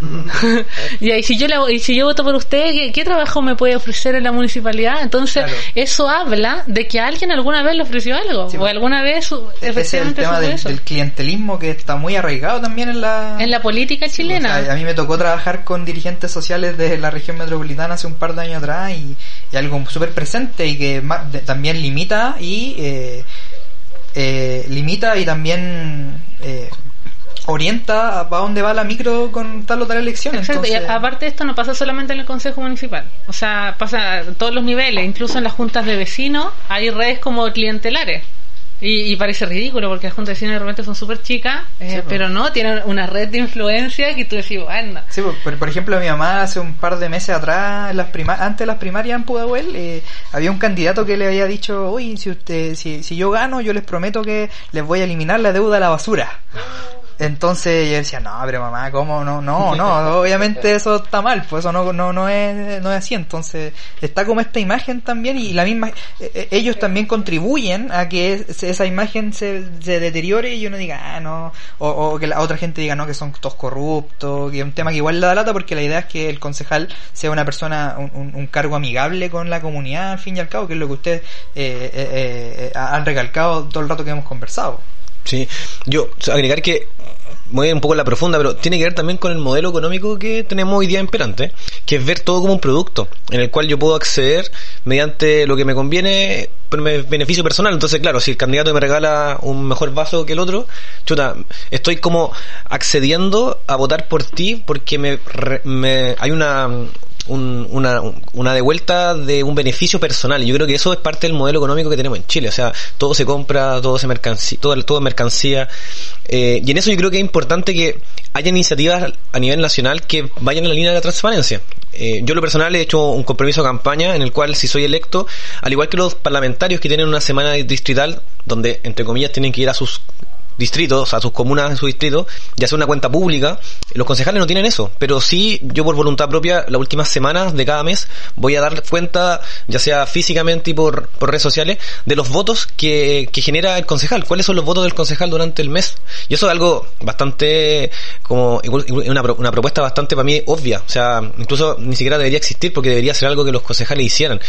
y si yo y si yo voto por usted ¿qué, trabajo me puede ofrecer en la municipalidad entonces eso habla de que alguien alguna vez le ofreció algo o pues. alguna vez ese es el tema del, clientelismo que está muy arraigado también en la en la política chilena. a mí me tocó trabajar con dirigentes sociales de la región metropolitana hace un par de años atrás y, algo súper presente y que también limita y eh, eh, limita y también eh, orienta para dónde va la micro con tal o tal elección. Exacto, y aparte esto no pasa solamente en el Consejo Municipal, o sea, pasa a todos los niveles, incluso en las juntas de vecinos hay redes como clientelares. Y, parece ridículo porque las juntas de vecinos de repente son súper chicas, eh, pero no, tienen una red de influencia que tú decís, bueno. Sí, por, por, ejemplo, mi mamá hace un par de meses atrás, las antes de las primarias en Pudahuel, eh, había un candidato que le había dicho, uy, si, usted, si, si yo gano, yo les prometo que les voy a eliminar la deuda a la basura. Entonces yo decía, no, pero mamá, ¿cómo? No, no, no, obviamente eso está mal, pues eso no, no, no, es, no es así. Entonces está como esta imagen también y la misma, eh, eh, ellos también contribuyen a que esa imagen se, se deteriore y uno diga, ah, no, o, que la otra gente diga, no, que son todos corruptos, que es un tema que igual le da lata porque la idea es que el concejal sea una persona, un, un, cargo amigable con la comunidad, al fin y al cabo, que es lo que ustedes eh, eh, han recalcado todo el rato que hemos conversado. Sí, yo agregar que muy un poco en la profunda, pero tiene que ver también con el modelo económico que tenemos hoy día imperante, que es ver todo como un producto, en el cual yo puedo acceder mediante lo que me conviene, por beneficio personal. Entonces, claro, si el candidato me regala un mejor vaso que el otro, chuta, estoy como accediendo a votar por ti porque me, me hay una una, una devuelta de un beneficio personal. Yo creo que eso es parte del modelo económico que tenemos en Chile. O sea, todo se compra, todo se mercancía, todo, todo mercancía. Eh, y en eso yo creo que es importante que haya iniciativas a nivel nacional que vayan en la línea de la transparencia. Eh, yo lo personal he hecho un compromiso de campaña en el cual si soy electo, al igual que los parlamentarios que tienen una semana distrital donde entre comillas tienen que ir a sus distritos, a sus comunas en su distrito, y hacer una cuenta pública. Los concejales no tienen eso, pero sí yo por voluntad propia las últimas semanas de cada mes voy a dar cuenta, ya sea físicamente y por, por redes sociales, de los votos que, que genera el concejal, cuáles son los votos del concejal durante el mes. Y eso es algo bastante, como una, una propuesta bastante para mí obvia, o sea, incluso ni siquiera debería existir porque debería ser algo que los concejales hicieran.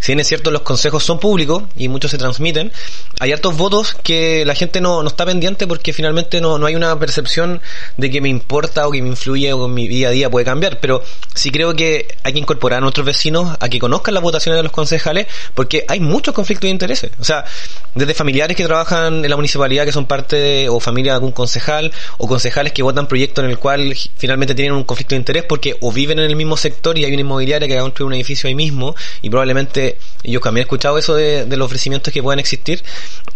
Si bien es cierto, los consejos son públicos y muchos se transmiten, hay hartos votos que la gente no, no está pendiente porque finalmente no, no hay una percepción de que me importa o que me influye o que mi día a día puede cambiar, pero sí creo que hay que incorporar a nuestros vecinos a que conozcan las votaciones de los concejales porque hay muchos conflictos de intereses. O sea, desde familiares que trabajan en la municipalidad que son parte o familia de algún concejal o concejales que votan proyectos en el cual finalmente tienen un conflicto de interés porque o viven en el mismo sector y hay una inmobiliaria que va a construir un edificio ahí mismo y probablemente yo también he escuchado eso de, los ofrecimientos que puedan existir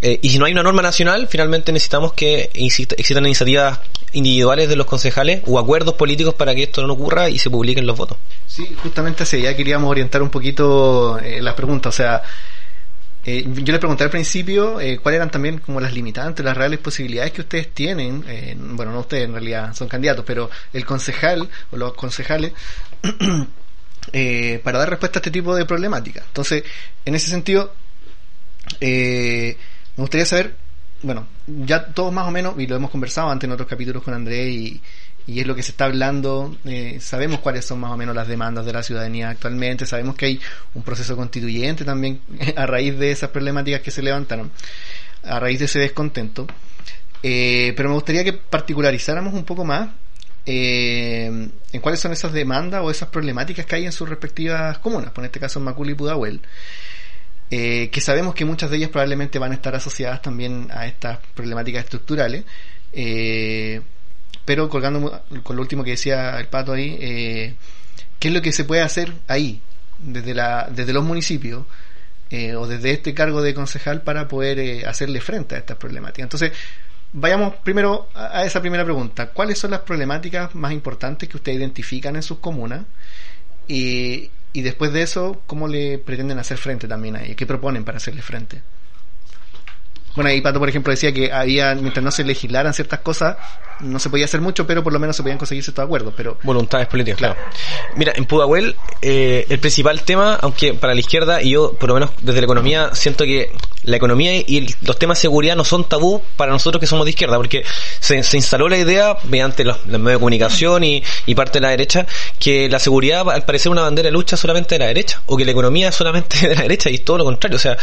eh, y si no hay una norma nacional finalmente necesitamos que existan iniciativas individuales de los concejales o acuerdos políticos para que esto no ocurra y se publiquen los votos. Sí, justamente así, ya queríamos orientar un poquito eh, las preguntas, o sea, eh, yo les pregunté al principio eh, cuáles eran también como las limitantes, las reales posibilidades que ustedes tienen, bueno, no ustedes en realidad son candidatos, pero el concejal o los concejales para dar respuesta a este tipo de problemática. Entonces, en ese sentido, me gustaría saber, bueno, ya todos más o menos, y lo hemos conversado antes en otros capítulos con Andrés y, y es lo que se está hablando, eh, sabemos cuáles son más o menos las demandas de la ciudadanía actualmente, sabemos que hay un proceso constituyente también a raíz de esas problemáticas que se levantaron, a raíz de ese descontento. Eh, pero me gustaría que particularizáramos un poco más eh, en cuáles son esas demandas o esas problemáticas que hay en sus respectivas comunas, por en este caso en Macul y Pudahuel, eh, que sabemos que muchas de ellas probablemente van a estar asociadas también a estas problemáticas estructurales, eh, pero colgando con lo último que decía el pato ahí, eh, ¿qué es lo que se puede hacer ahí, desde, la, desde los municipios? eh, o desde este cargo de concejal para poder eh, hacerle frente a estas problemáticas. Entonces, vayamos primero a, esa primera pregunta. ¿Cuáles son las problemáticas más importantes que ustedes identifican en sus comunas? Y, y después de eso, ¿cómo le pretenden hacer frente también a ellas? ¿Qué proponen para hacerle frente? Bueno, ahí Pato, por ejemplo, decía que había, mientras no se legislaran ciertas cosas, no se podía hacer mucho, pero por lo menos se podían conseguir ciertos acuerdos. Pero Voluntades políticas, claro. Mira, en Pudahuel, eh, el principal tema, aunque para la izquierda, y yo, por lo menos desde la economía, siento que la economía y los temas de seguridad no son tabú para nosotros que somos de izquierda, porque se, se instaló la idea, mediante los, los medios de comunicación y, y parte de la derecha, que la seguridad, al parecer, una bandera de lucha solamente de la derecha, o que la economía es solamente de la derecha, y es todo lo contrario. O sea,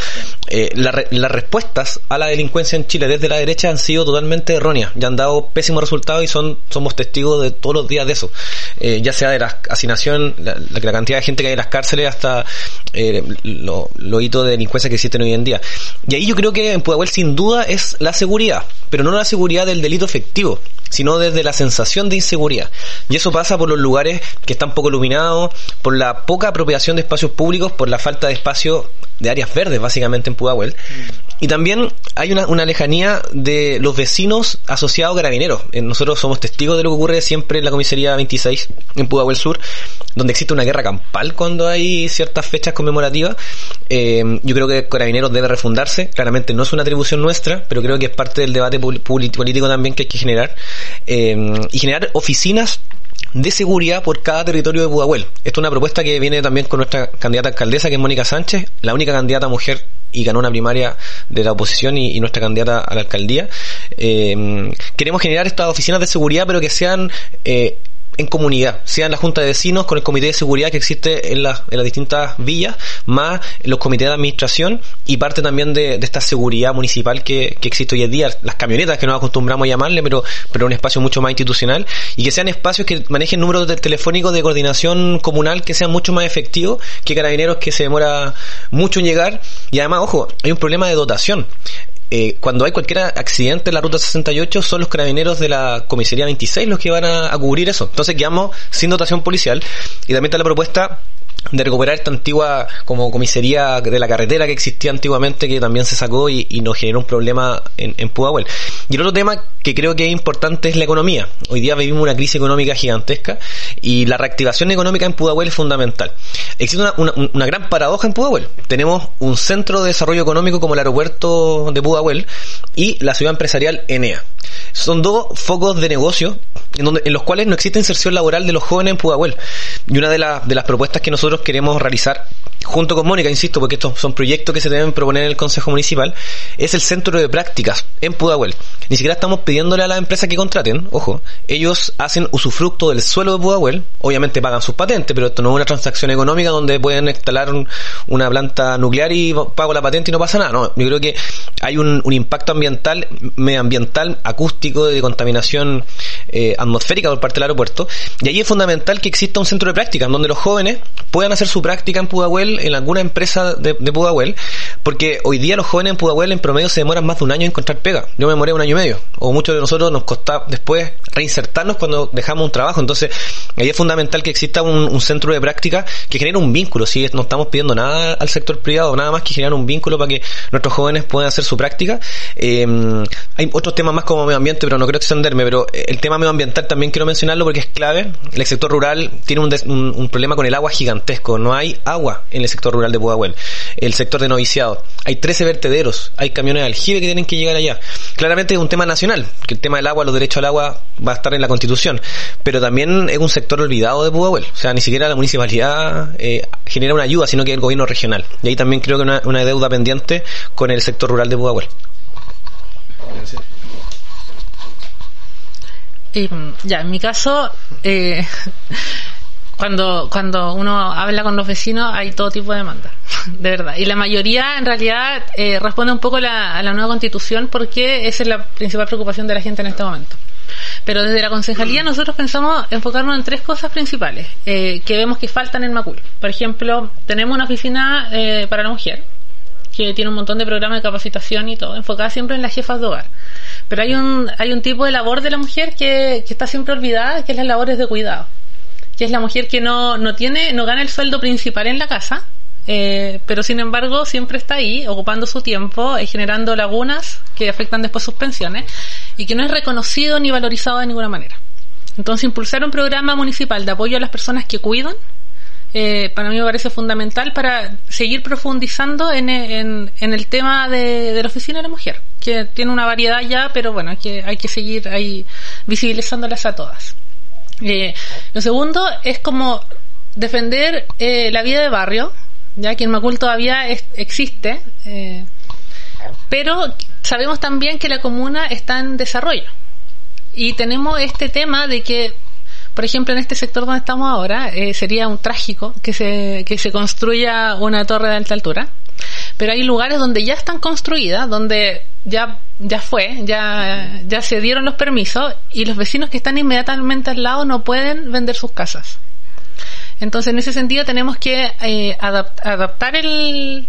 eh, la las respuestas a la delincuencia en Chile desde la derecha han sido totalmente erróneas, ya han dado pésimos resultados y son somos testigos de todos los días de eso. Eh, ya sea de la asignación, la, la, cantidad de gente que hay en las cárceles, hasta eh, lo, lo hitos de delincuencia que existen hoy en día. Y ahí yo creo que en Pudahuel sin duda es la seguridad, pero no la seguridad del delito efectivo, sino desde la sensación de inseguridad. Y eso pasa por los lugares que están poco iluminados, por la poca apropiación de espacios públicos, por la falta de espacio de áreas verdes básicamente en Pudahuel. Y también hay una, una lejanía de los vecinos asociados a carabineros. Eh, Nosotros somos testigos de lo que ocurre siempre en la comisaría 26 en Pudahuel Sur, donde existe una guerra campal cuando hay ciertas fechas conmemorativas. Eh, yo creo que Carabineros debe refundarse. Claramente no es una atribución nuestra, pero creo que es parte del debate político también que hay que generar. Eh, y generar oficinas de seguridad por cada territorio de Pudahuel. Esto es una propuesta que viene también con nuestra candidata alcaldesa, que es Mónica Sánchez, la única candidata mujer y ganó una primaria de la oposición y, y nuestra candidata a la alcaldía. Eh, queremos generar estas oficinas de seguridad, pero que sean eh, en comunidad, sean la junta de vecinos con el comité de seguridad que existe en, las- en las distintas villas, más los comités de administración y parte también de, de esta seguridad municipal que, que existe hoy en día, las camionetas que nos acostumbramos a llamarle, pero, pero un espacio mucho más institucional. Y que sean espacios que manejen números de telefónicos de coordinación comunal que sean mucho más efectivos que carabineros que se demora mucho en llegar. Y además, ojo, hay un problema de dotación eh, cuando hay cualquier accidente en la ruta 68 son los carabineros de la comisaría 26 los que van a, cubrir eso. Entonces quedamos sin dotación policial y también está la propuesta de recuperar esta antigua como comisaría de la carretera que existía antiguamente que también se sacó y, nos generó un problema en, Pudahuel. Y el otro tema que creo que es importante es la economía. Hoy día vivimos una crisis económica gigantesca y la reactivación económica en Pudahuel es fundamental. Existe una, una, una gran paradoja en Pudahuel. Tenemos un centro de desarrollo económico como el aeropuerto de Pudahuel y la ciudad empresarial Enea. Son dos focos de negocio en, donde, en los cuales no existe inserción laboral de los jóvenes en Pudahuel. Y una de, de las propuestas que nosotros queremos realizar junto con Mónica, insisto, porque estos son proyectos que se deben proponer en el Consejo Municipal, es el centro de prácticas en Pudahuel. Ni siquiera estamos pidiéndole a las empresas que contraten, ojo, ellos hacen usufructo del suelo de Pudahuel, obviamente pagan sus patentes, pero esto no es una transacción económica donde pueden instalar un- una planta nuclear y pago la patente y no pasa nada, no, yo creo que hay un, impacto ambiental, medioambiental, acústico, de contaminación eh, atmosférica por parte del aeropuerto, y allí es fundamental que exista un centro de prácticas donde los jóvenes puedan hacer su práctica en Pudahuel En alguna empresa de, de Pudahuel, porque hoy día los jóvenes en Pudahuel en promedio se demoran más de un año en encontrar pega. Yo me demoré un año y medio, o muchos de nosotros nos costaba después reinsertarnos cuando dejamos un trabajo. Entonces, ahí es fundamental que exista un, centro de práctica que genere un vínculo. Si no estamos pidiendo nada al sector privado, nada más que generar un vínculo para que nuestros jóvenes puedan hacer su práctica. Eh, hay otros temas más como medio ambiente, pero no quiero extenderme, pero el tema medioambiental también quiero mencionarlo porque es clave. El sector rural tiene un, des- un- un problema con el agua gigantesco. No hay agua en el sector rural de Pudahuel. El sector de noviciado. Hay 13 vertederos. Hay camiones de aljibe que tienen que llegar allá. Claramente es un tema nacional, que el tema del agua, los derechos al agua va a estar en la constitución. Pero también es un sector olvidado de Pudahuel. O sea, ni siquiera la municipalidad eh, genera una ayuda, sino que el gobierno regional. Y ahí también creo que una, una deuda pendiente con el sector rural de Pudahuel. Y, mm, ya, en mi caso, eh, cuando, cuando uno habla con los vecinos hay todo tipo de demandas, de verdad. Y la mayoría en realidad eh, responde un poco la- a la nueva constitución porque esa es la principal preocupación de la gente en este momento. Pero desde la concejalía nosotros pensamos enfocarnos en tres cosas principales eh, que vemos que faltan en Macul. Por ejemplo, tenemos una oficina eh, para la mujer que tiene un montón de programas de capacitación y todo, enfocada siempre en las jefas de hogar. Pero hay un, hay un tipo de labor de la mujer que, que está siempre olvidada, que es las labores de cuidado. Que es la mujer que no, no tiene, no gana el sueldo principal en la casa, eh, pero sin embargo siempre está ahí, ocupando su tiempo, eh, generando lagunas que afectan después sus pensiones, y que no es reconocido ni valorizado de ninguna manera. Entonces, impulsar un programa municipal de apoyo a las personas que cuidan, eh, para mí me parece fundamental para seguir profundizando en, en- en el tema de, de la oficina de la mujer, que tiene una variedad ya, pero bueno, hay que, hay que seguir ahí visibilizándolas a todas. Eh, lo segundo es como defender eh, la vida de barrio, ya que en Macul todavía existe, eh, pero sabemos también que la comuna está en desarrollo. Y tenemos este tema de que, por ejemplo, en este sector donde estamos ahora, eh, sería un trágico que se, que se construya una torre de alta altura. Pero hay lugares donde ya están construidas, donde ya, ya fue, ya, ya se dieron los permisos y los vecinos que están inmediatamente al lado no pueden vender sus casas. Entonces, en ese sentido, tenemos que eh, adapt- adaptar el,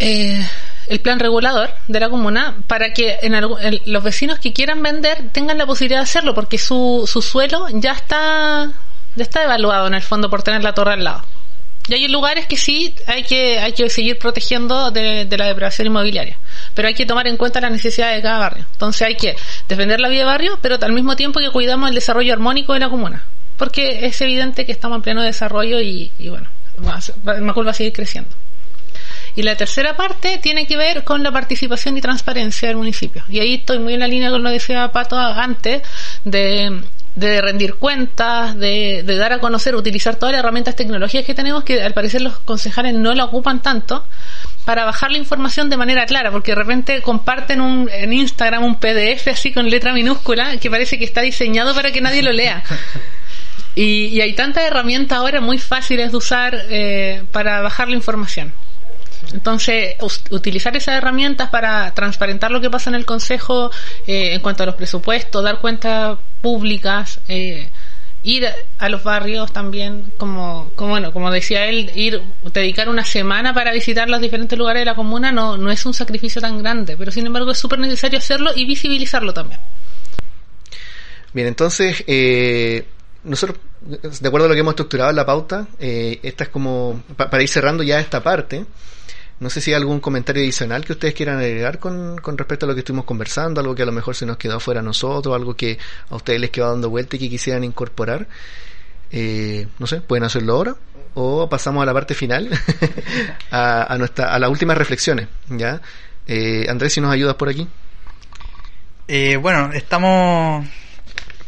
eh, el plan regulador de la comuna para que en los vecinos que quieran vender tengan la posibilidad de hacerlo, porque su, su suelo ya está, ya está evaluado en el fondo por tener la torre al lado. Y hay lugares que sí hay que, hay que seguir protegiendo de, la depredación inmobiliaria. Pero hay que tomar en cuenta las necesidades de cada barrio. Entonces hay que defender la vida de barrio, pero al mismo tiempo que cuidamos el desarrollo armónico de la comuna. Porque es evidente que estamos en pleno desarrollo y, y bueno, Macul va a seguir creciendo. Y la tercera parte tiene que ver con la participación y transparencia del municipio. Y ahí estoy muy en la línea con lo que decía Pato antes, de, rendir cuentas, de, de dar a conocer, utilizar todas las herramientas tecnológicas que tenemos, que al parecer los concejales no la ocupan tanto, para bajar la información de manera clara, porque de repente comparten un, en Instagram un PDF así con letra minúscula que parece que está diseñado para que nadie lo lea. Y, y hay tantas herramientas ahora muy fáciles de usar eh, para bajar la información. Entonces, utilizar esas herramientas para transparentar lo que pasa en el Consejo eh, en cuanto a los presupuestos, dar cuentas públicas, eh, ir a los barrios también, como, como, bueno, como decía él, ir, dedicar una semana para visitar los diferentes lugares de la comuna no, no es un sacrificio tan grande, pero sin embargo es súper necesario hacerlo y visibilizarlo también. Bien, entonces, eh, nosotros, de acuerdo a lo que hemos estructurado en la pauta, eh, esta es como, pa- para ir cerrando ya esta parte, no sé si hay algún comentario adicional que ustedes quieran agregar con, con respecto a lo que estuvimos conversando, algo que a lo mejor se nos quedó fuera a nosotros, algo que a ustedes les quedó dando vuelta y que quisieran incorporar. Eh, no sé, pueden hacerlo ahora o pasamos a la parte final, a, nuestra, a las últimas reflexiones. ¿ya? Eh, Andrés, si nos ayudas por aquí. Eh, bueno, estamos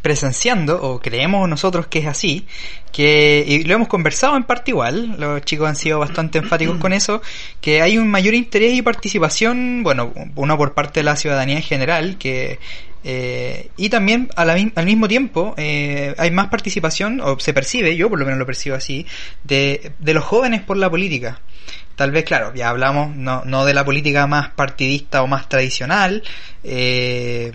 presenciando, o creemos nosotros que es así, que y lo hemos conversado en parte igual, los chicos han sido bastante enfáticos con eso, que hay un mayor interés y participación, bueno, uno por parte de la ciudadanía en general, que eh, y también a la al mismo tiempo eh, hay más participación, o se percibe, yo por lo menos lo percibo así, de, de los jóvenes por la política. Tal vez, claro, ya hablamos no, no de la política más partidista o más tradicional, eh,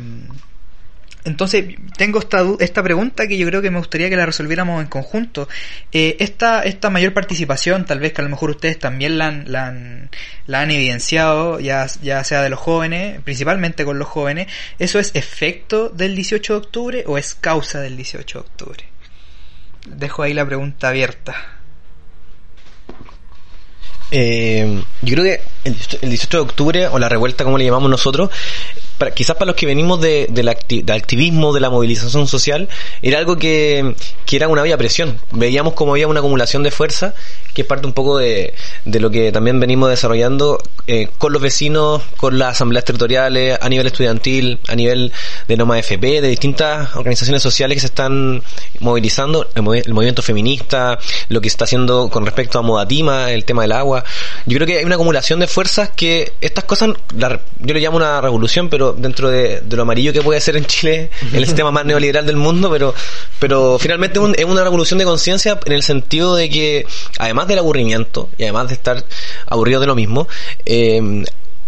entonces, tengo esta, esta pregunta que yo creo que me gustaría que la resolviéramos en conjunto. Eh, esta, esta mayor participación, tal vez que a lo mejor ustedes también la han, la han, la han evidenciado, ya, ya sea de los jóvenes, principalmente con los jóvenes, ¿eso es efecto del 18 de octubre o es causa del 18 de octubre? Dejo ahí la pregunta abierta. Eh, yo creo que el 18 el 18 de octubre, o la revuelta como le llamamos nosotros, para- quizás para los que venimos de, del acti- del activismo, de la movilización social, era algo que, que era una vía presión. Veíamos como había una acumulación de fuerza, que es parte un poco de, lo que también venimos desarrollando eh, con los vecinos, con las asambleas territoriales, a nivel estudiantil, a nivel de Noma FP, de distintas organizaciones sociales que se están movilizando, el, movi- el movimiento feminista, lo que se está haciendo con respecto a Modatima, el tema del agua. Yo creo que hay una acumulación de fuerzas que estas cosas, la- yo le llamo una revolución, pero dentro de, lo amarillo que puede ser en Chile, el sistema más neoliberal del mundo, pero, pero finalmente un- es una revolución de conciencia en el sentido de que, además del aburrimiento y además de estar aburrido de lo mismo, eh,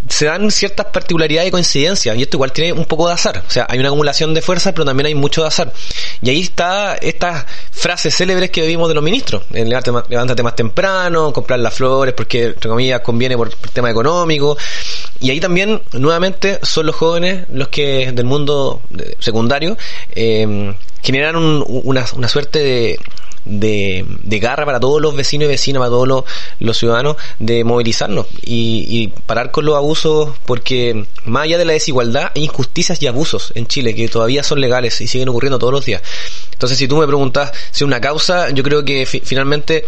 se dan ciertas particularidades y coincidencias y esto igual tiene un poco de azar. O sea, hay una acumulación de fuerzas, pero también hay mucho de azar. Y ahí está estas frases célebres que vimos de los ministros. El levántate más, temprano, comprar las flores porque, entre comillas, conviene por, por tema económico. Y ahí también, nuevamente, son los jóvenes los que del mundo eh, secundario eh, generan un- una suerte de, de, de garra para todos los vecinos y vecinas, para todos los, ciudadanos, de movilizarnos y, y parar con los abusos, porque más allá de la desigualdad, hay injusticias y abusos en Chile que todavía son legales y siguen ocurriendo todos los días. Entonces, si tú me preguntas si una causa, yo creo que fi- finalmente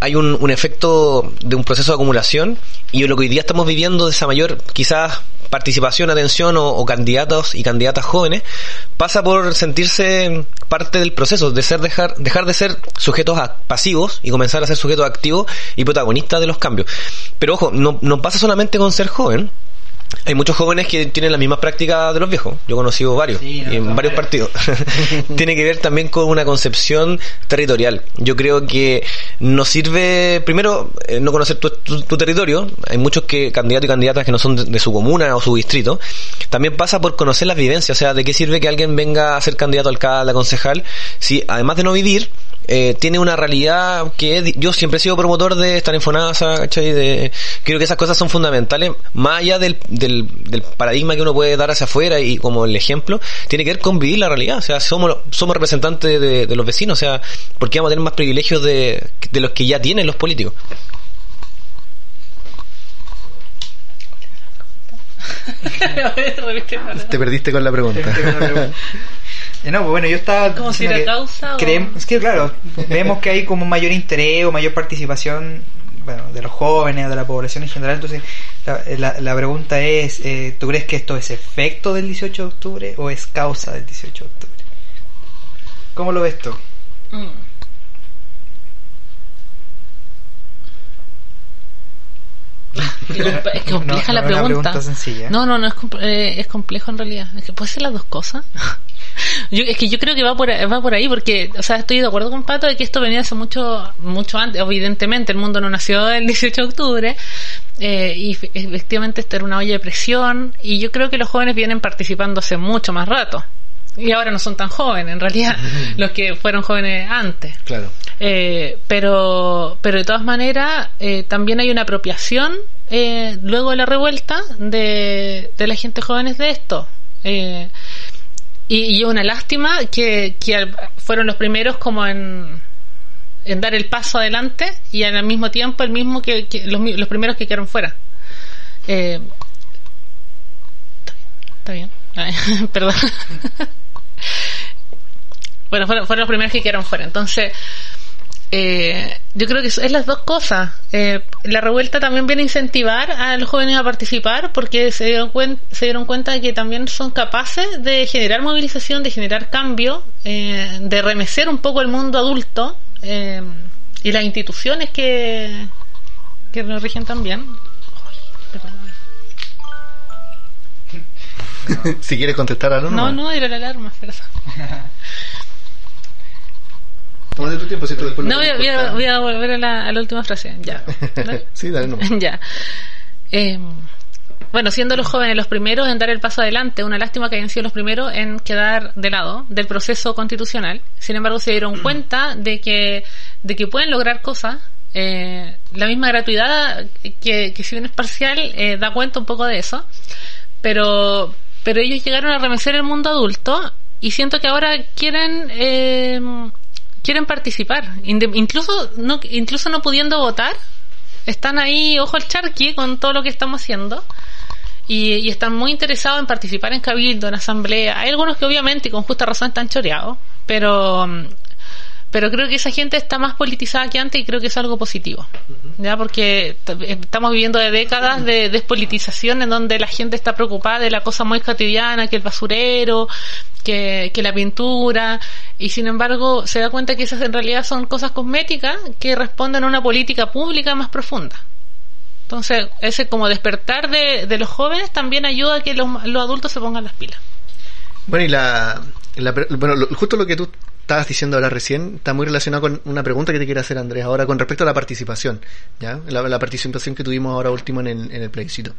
hay un, un efecto de un proceso de acumulación y lo que hoy día estamos viviendo de esa mayor, quizás, participación, atención o, candidatos y candidatas jóvenes pasa por sentirse parte del proceso, de ser dejar, dejar de ser sujetos pasivos y comenzar a ser sujetos activos y protagonistas de los cambios. Pero ojo, no, no pasa solamente con ser joven. Hay muchos jóvenes que tienen las mismas prácticas de los viejos. Yo he conocido varios, Sí, no, y en no, varios no. partidos. Tiene que ver también con una concepción territorial. Yo creo que nos sirve, primero, eh, no conocer tu, tu- tu territorio. Hay muchos que candidatos y candidatas que no son de, de su comuna o su distrito. También pasa por conocer las vivencias. O sea, ¿de qué sirve que alguien venga a ser candidato a alcalde, a concejal, si además de no vivir, eh, tiene una realidad que yo siempre he sido promotor de estar en FONASA, ¿cachai? De, creo que esas cosas son fundamentales, más allá del, del, del paradigma que uno puede dar hacia afuera y como el ejemplo, tiene que ver con vivir la realidad, o sea, somos, somos representantes de, de los vecinos, o sea, ¿por qué vamos a tener más privilegios de, de los que ya tienen los políticos? Te perdiste con la pregunta. Eh, No, bueno, yo estaba... Como si que causa o- creem- Es que claro, vemos que hay como mayor interés o mayor participación bueno, de los jóvenes o de la población en general. Entonces, la, la- la pregunta es, eh, ¿tú crees que esto es efecto del 18 de octubre o es causa del 18 de octubre? ¿Cómo lo ves tú? Mm. Es compleja No, la no una pregunta. pregunta sencilla. No, no, no es, compl- eh, es complejo en realidad. Es que puede ser las dos cosas. Yo, es que yo creo que va por, va por ahí porque, o sea, estoy de acuerdo con Pato de que esto venía hace mucho, mucho antes. Evidentemente, el mundo no nació el 18 de octubre. eh, y fe- efectivamente esto era una olla de presión y yo creo que los jóvenes vienen participando hace mucho más rato y ahora no son tan jóvenes en realidad los que fueron jóvenes antes Claro. eh, pero, pero de todas maneras, eh, también hay una apropiación eh, luego de la revuelta de, de la gente jóvenes de esto. Eh, y, y una lástima que, que fueron los primeros como en, en dar el paso adelante y al mismo tiempo el mismo que, que los, los primeros que quedaron fuera. Eh, está bien, perdón. bueno, fueron, fueron los primeros que quedaron fuera. Entonces, eh, yo creo que es, es las dos cosas. Eh, la revuelta también viene a incentivar a los jóvenes a participar porque se dieron, cuen- se dieron cuenta de que también son capaces de generar movilización, de generar cambio, eh, de remecer un poco el mundo adulto eh, y las instituciones que, que nos rigen también. Ay, si quieres contestar algo, No, no, era la alarma, perdón. Tómate tu tiempo, si tú después No, voy a, voy a- voy a volver a la, a la última frase. Ya. ¿Dale? sí, dale, no. ya. Eh, bueno, siendo los jóvenes los primeros en dar el paso adelante, una lástima que hayan sido los primeros en quedar de lado del proceso constitucional. Sin embargo, se dieron cuenta de que, de que pueden lograr cosas. Eh, la misma gratuidad, que, que si bien es parcial, eh, da cuenta un poco de eso. Pero, pero ellos llegaron a remecer el mundo adulto y siento que ahora quieren eh, quieren participar. Incluso no incluso no pudiendo votar están ahí ojo al charqui con todo lo que estamos haciendo y, están muy interesados en participar en cabildo en asamblea. Hay algunos que obviamente y con justa razón están choreados pero pero creo que esa gente está más politizada que antes y creo que es algo positivo, ¿ya? Porque estamos viviendo de décadas de despolitización en donde la gente está preocupada de la cosa muy cotidiana, que el basurero, que, que la pintura, y sin embargo se da cuenta que esas en realidad son cosas cosméticas que responden a una política pública más profunda. Entonces, ese como despertar de, de los jóvenes también ayuda a que los, los adultos se pongan las pilas. Bueno, y la, bueno, justo lo que tú estabas diciendo ahora recién está muy relacionado con una pregunta que te quiero hacer Andrés ahora con respecto a la participación, ¿ya? La, participación que tuvimos ahora último en el, en el plebiscito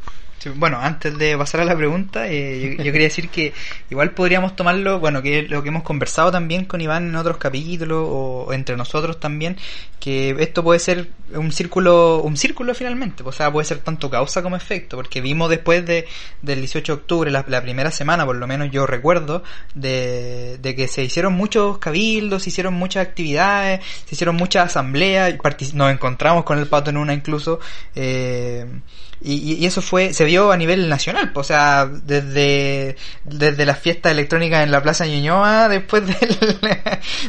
bueno, antes de pasar a la pregunta, eh, yo, quería decir que igual podríamos tomarlo, bueno, que lo que hemos conversado también con Iván en otros capítulos o, entre nosotros también, que esto puede ser un círculo, un círculo finalmente, o sea, puede ser tanto causa como efecto, porque vimos después de, del 18 de octubre, la, primera semana, por lo menos yo recuerdo, de, de que se hicieron muchos se hicieron muchas actividades, se hicieron muchas asambleas, nos encontramos con el pato en una incluso, eh, y, y, eso fue, se vio a nivel nacional, o sea, desde, desde las fiestas electrónicas en la Plaza Ñuñoa, después del,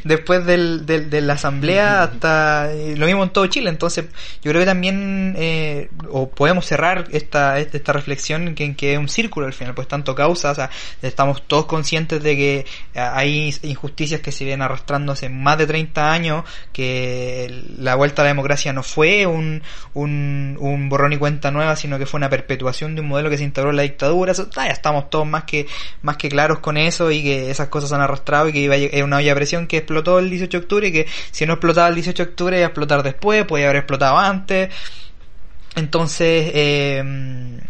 después del, de la asamblea, hasta lo mismo en todo Chile. Entonces, yo creo que también, eh, o podemos cerrar esta, esta reflexión en que, que es un círculo al final, pues tanto causa, o sea, estamos todos conscientes de que hay injusticias que se vienen arrastrando hace más de 30 años, que la vuelta a la democracia no fue un, un, un borrón y cuenta nueva, sino que fue una perpetuación de un modelo que se instauró en la dictadura. ya estamos todos más que, más que claros con eso y que esas cosas han arrastrado y que iba a, una olla de presión que explotó el 18 de octubre y que si no explotaba el 18 de octubre iba a explotar después, podía haber explotado antes. Entonces, eh,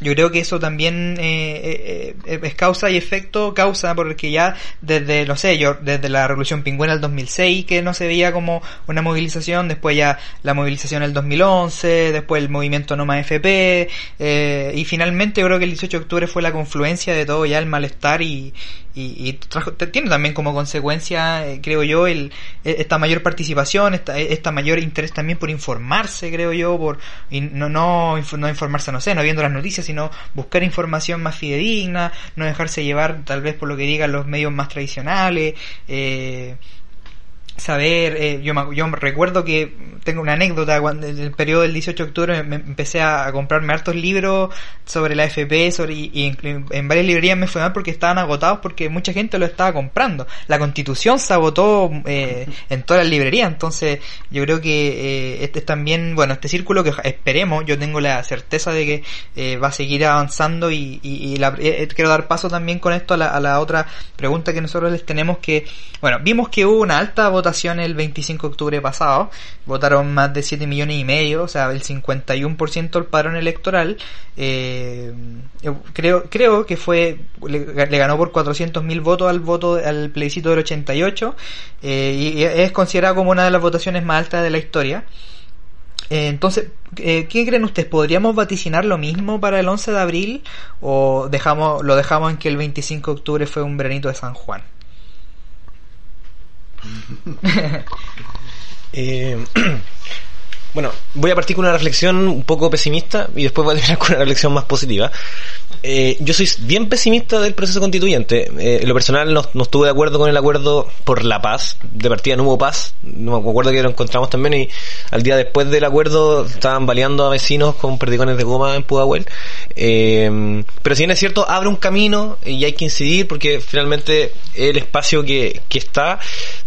yo creo que eso también eh, eh, eh, es causa y efecto, causa porque ya desde, no sé, yo desde la Revolución Pingüina del 2006 que no se veía como una movilización, después ya la movilización del 2011, después el movimiento Noma FP y finalmente creo que el 18 de octubre fue la confluencia de todo ya el malestar y, y, tiene también como consecuencia, eh, creo yo, el, e, esta mayor participación, esta, e, esta mayor interés también por informarse, creo yo, por y no, no, no informarse, no sé, no viendo las noticias, sino buscar información más fidedigna, no dejarse llevar tal vez por lo que digan los medios más tradicionales. Eh, saber, eh, yo, yo recuerdo que tengo una anécdota, cuando en el periodo del 18 de octubre me, empecé a, comprarme hartos libros sobre la FP y, en, varias librerías me fue mal porque estaban agotados porque mucha gente lo estaba comprando. La constitución se agotó eh, en todas las librerías, entonces yo creo que eh, este es también, bueno, este círculo que esperemos, yo tengo la certeza de que eh, va a seguir avanzando y, la, quiero dar paso también con esto a la, a la otra pregunta que nosotros les tenemos que, bueno, vimos que hubo una alta votación el 25 de octubre pasado. Votaron más de 7 millones y medio, o sea, el 51% del padrón electoral. Eh, creo, creo que fue, le, ganó por 400 mil votos al voto, al plebiscito del 88, eh, y es considerado como una de las votaciones más altas de la historia. Eh, entonces, ¿qué creen ustedes? ¿Podríamos vaticinar lo mismo para el 11 de abril o dejamos, lo dejamos en que el 25 de octubre fue un veranito de San Juan? Eh, bueno, voy a partir con una reflexión un poco pesimista y después voy a terminar con una reflexión más positiva. Eh, yo soy bien pesimista del proceso constituyente. Eh, en lo personal no, estuve de acuerdo con el acuerdo por la paz. De partida no hubo paz. No me acuerdo que lo encontramos también y al día después del acuerdo estaban baleando a vecinos con perdigones de goma en Pudahuel. Eh, pero si bien es cierto, abre un camino y hay que incidir porque finalmente el espacio que, que está.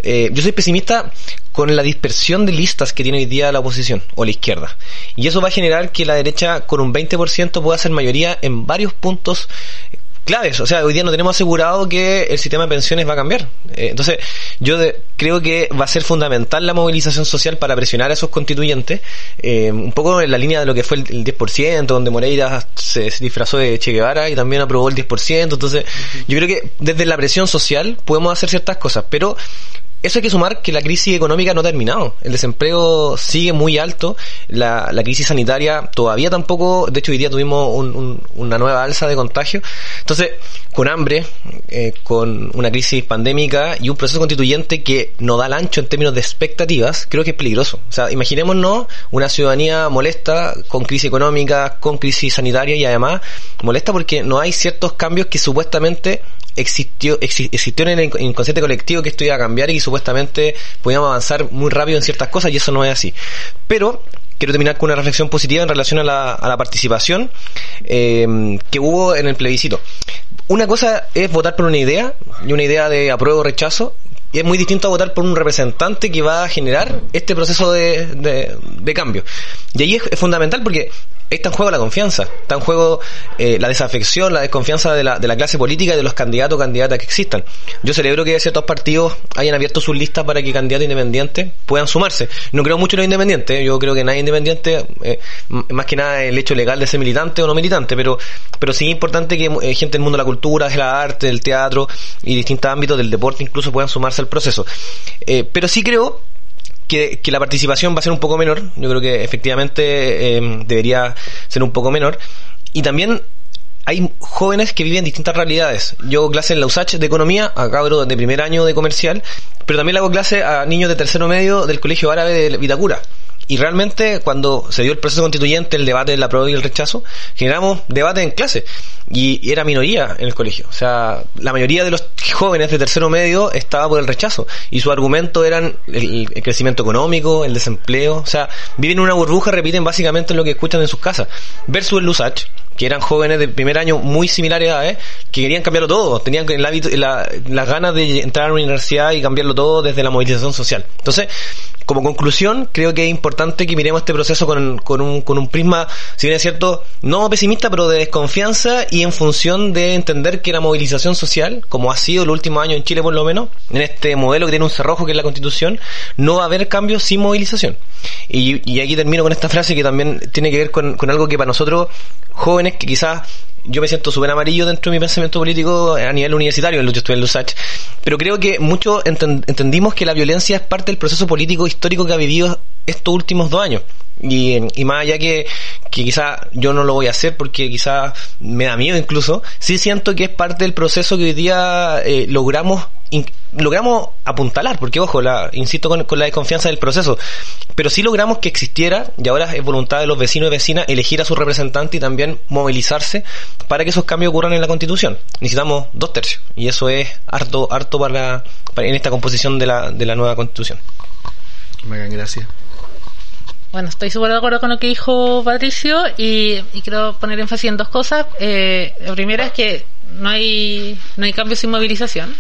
Eh, yo soy pesimista con la dispersión de listas que tiene hoy día la oposición o la izquierda. Y eso va a generar que la derecha con un 20% pueda ser mayoría en varios puntos claves. O sea, hoy día no tenemos asegurado que el sistema de pensiones va a cambiar. Eh, entonces, yo creo que va a ser fundamental la movilización social para presionar a esos constituyentes, eh, un poco en la línea de lo que fue el, 10%, donde Moreira se, disfrazó de Che Guevara y también aprobó el 10%. Entonces, yo creo que desde la presión social podemos hacer ciertas cosas, pero eso hay que sumar que la crisis económica no ha terminado. El desempleo sigue muy alto. La, la crisis sanitaria todavía tampoco. De hecho, hoy día tuvimos una nueva alza de contagio. Entonces, con hambre, eh, con una crisis pandémica y un proceso constituyente que no da el ancho en términos de expectativas, creo que es peligroso. O sea, imaginémonos una ciudadanía molesta con crisis económica, con crisis sanitaria y además molesta porque no hay ciertos cambios que supuestamente existió, existió en el inconsciente colectivo que esto iba a cambiar y que supuestamente podíamos avanzar muy rápido en ciertas cosas y eso no es así. Pero quiero terminar con una reflexión positiva en relación a la, a la participación eh, que hubo en el plebiscito. Una cosa es votar por una idea, y una idea de apruebo o rechazo, y es muy distinto a votar por un representante que va a generar este proceso de, de, cambio. Y ahí es, fundamental porque está en juego la confianza, está en juego eh, la desafección, la desconfianza de la, de la clase política y de los candidatos o candidatas que existan. Yo celebro que ciertos partidos hayan abierto sus listas para que candidatos independientes puedan sumarse. No creo mucho en los independientes, yo creo que nadie independiente, eh, más que nada el hecho legal de ser militante o no militante, pero, pero sí es importante que eh, gente del mundo de la cultura, de la arte, del teatro y distintos ámbitos del deporte incluso puedan sumarse al proceso. pero sí creo que, la participación va a ser un poco menor. Yo creo que efectivamente em, debería ser un poco menor. Y también hay jóvenes que viven distintas realidades. Yo hago clase en la USACH de economía, a cabros de primer año de comercial, pero también le hago clase a niños de tercero medio del Colegio Árabe de Vitacura. Y realmente cuando se dio el proceso constituyente, el debate de la prueba y el rechazo, generamos debate en clase. Y era minoría en el colegio. O sea, la mayoría de los jóvenes de tercero medio estaba por el rechazo. Y su argumento eran el, crecimiento económico, el desempleo. O sea, viven en una burbuja, repiten básicamente lo que escuchan en sus casas. Versus el LUSACH, que eran jóvenes de primer año muy similares a que querían cambiarlo todo, tenían el hábito, la, las ganas de entrar a la universidad y cambiarlo todo desde la movilización social. Entonces, como conclusión, creo que es importante que miremos este proceso con, un prisma, si bien es cierto, no pesimista, pero de desconfianza y en función de entender que la movilización social, como ha sido el último año en Chile por lo menos, en este modelo que tiene un cerrojo que es la constitución, no va a haber cambios sin movilización. Y, y aquí termino con esta frase que también tiene que ver con, con algo que para nosotros, jóvenes, que quizás yo me siento súper amarillo dentro de mi pensamiento político a nivel universitario, yo estuve en Lusach, pero creo que muchos entendimos que la violencia es parte del proceso político histórico que ha vivido estos últimos dos años. Y, y más allá que, que quizá yo no lo voy a hacer porque quizá me da miedo incluso, sí siento que es parte del proceso que hoy día eh, logramos logramos apuntalar, porque ojo, la, insisto con, con, la desconfianza del proceso, pero sí logramos que existiera, y ahora es voluntad de los vecinos y vecinas elegir a su representante y también movilizarse para que esos cambios ocurran en la constitución. Necesitamos dos tercios, y eso es harto, harto para, en esta composición de la, de la nueva constitución. gracias. Bueno, estoy súper de acuerdo con lo que dijo Patricio y, quiero poner énfasis en dos cosas. Eh, la primera es que no hay, no hay cambio sin movilización.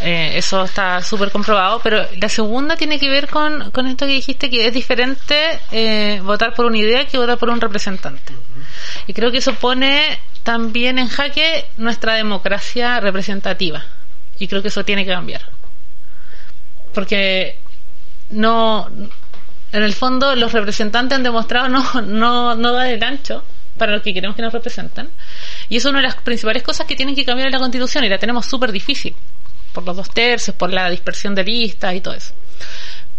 Eh, eso está súper comprobado, pero la segunda tiene que ver con, con esto que dijiste, que es diferente eh, votar por una idea que votar por un representante. Y creo que eso pone también en jaque nuestra democracia representativa. Y creo que eso tiene que cambiar. Porque no en el fondo los representantes han demostrado no, no, no dar el ancho para lo que queremos que nos representen. Y eso es una de las principales cosas que tienen que cambiar en la Constitución y la tenemos súper difícil, por los dos tercios, por la dispersión de listas y todo eso.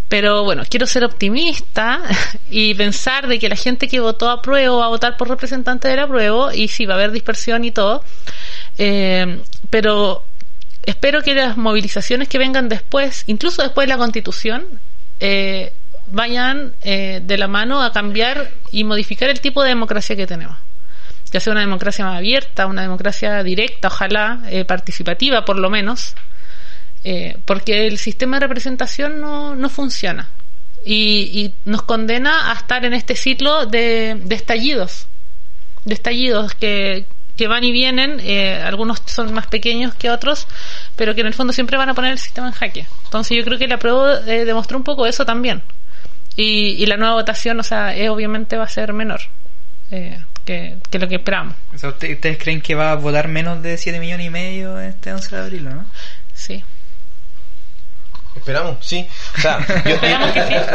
Pero bueno, quiero ser optimista y pensar de que la gente que votó a prueba va a votar por representante del apruebo y sí, va a haber dispersión y todo. Eh, pero espero que las movilizaciones que vengan después, incluso después de la Constitución, eh, vayan eh, de la mano a cambiar y modificar el tipo de democracia que tenemos. Ya sea una democracia más abierta, una democracia directa, ojalá, eh, participativa por lo menos, eh, porque el sistema de representación no, no funciona y, nos condena a estar en este ciclo de, de estallidos, de estallidos que, que van y vienen, algunos son más pequeños que otros, pero que en el fondo siempre van a poner el sistema en jaque. Entonces yo creo que la prueba demostró un poco eso también, y, y la nueva votación, o sea, obviamente va a ser menor. Eh, que, que lo que esperamos. O sea, ¿usted- ¿Ustedes creen que va a votar menos de 7 millones y medio este 11 de abril, no? Sí. Esperamos, sí. O sea, yo,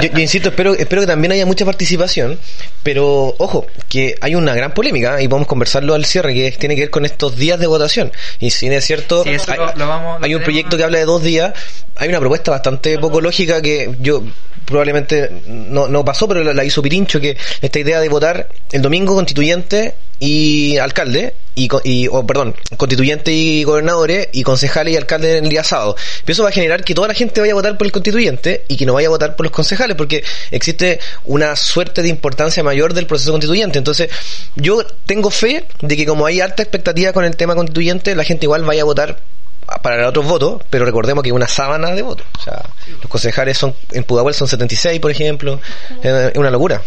yo- yo insisto, espero, espero que también haya mucha participación, pero ojo, que hay una gran polémica y podemos conversarlo al cierre, que tiene que ver con estos días de votación. Y si es cierto, Sí, hay, lo- lo vamos- lo hay un proyecto que habla de dos días, hay una propuesta bastante poco lógica que yo probablemente no, no pasó, pero la, hizo Pirincho, que esta idea de votar el domingo constituyente y alcalde, y, y perdón, constituyente y gobernadores, y concejales y alcaldes el día sábado. Pero eso va a generar que toda la gente vaya a votar por el constituyente y que no vaya a votar por los concejales, porque existe una suerte de importancia mayor del proceso constituyente. Entonces, yo tengo fe de que como hay alta expectativa con el tema constituyente, la gente igual vaya a votar para otros votos, pero recordemos que hay una sábana de votos. O sea, los concejales son, en Pudahuel son 76, por ejemplo. Es una locura.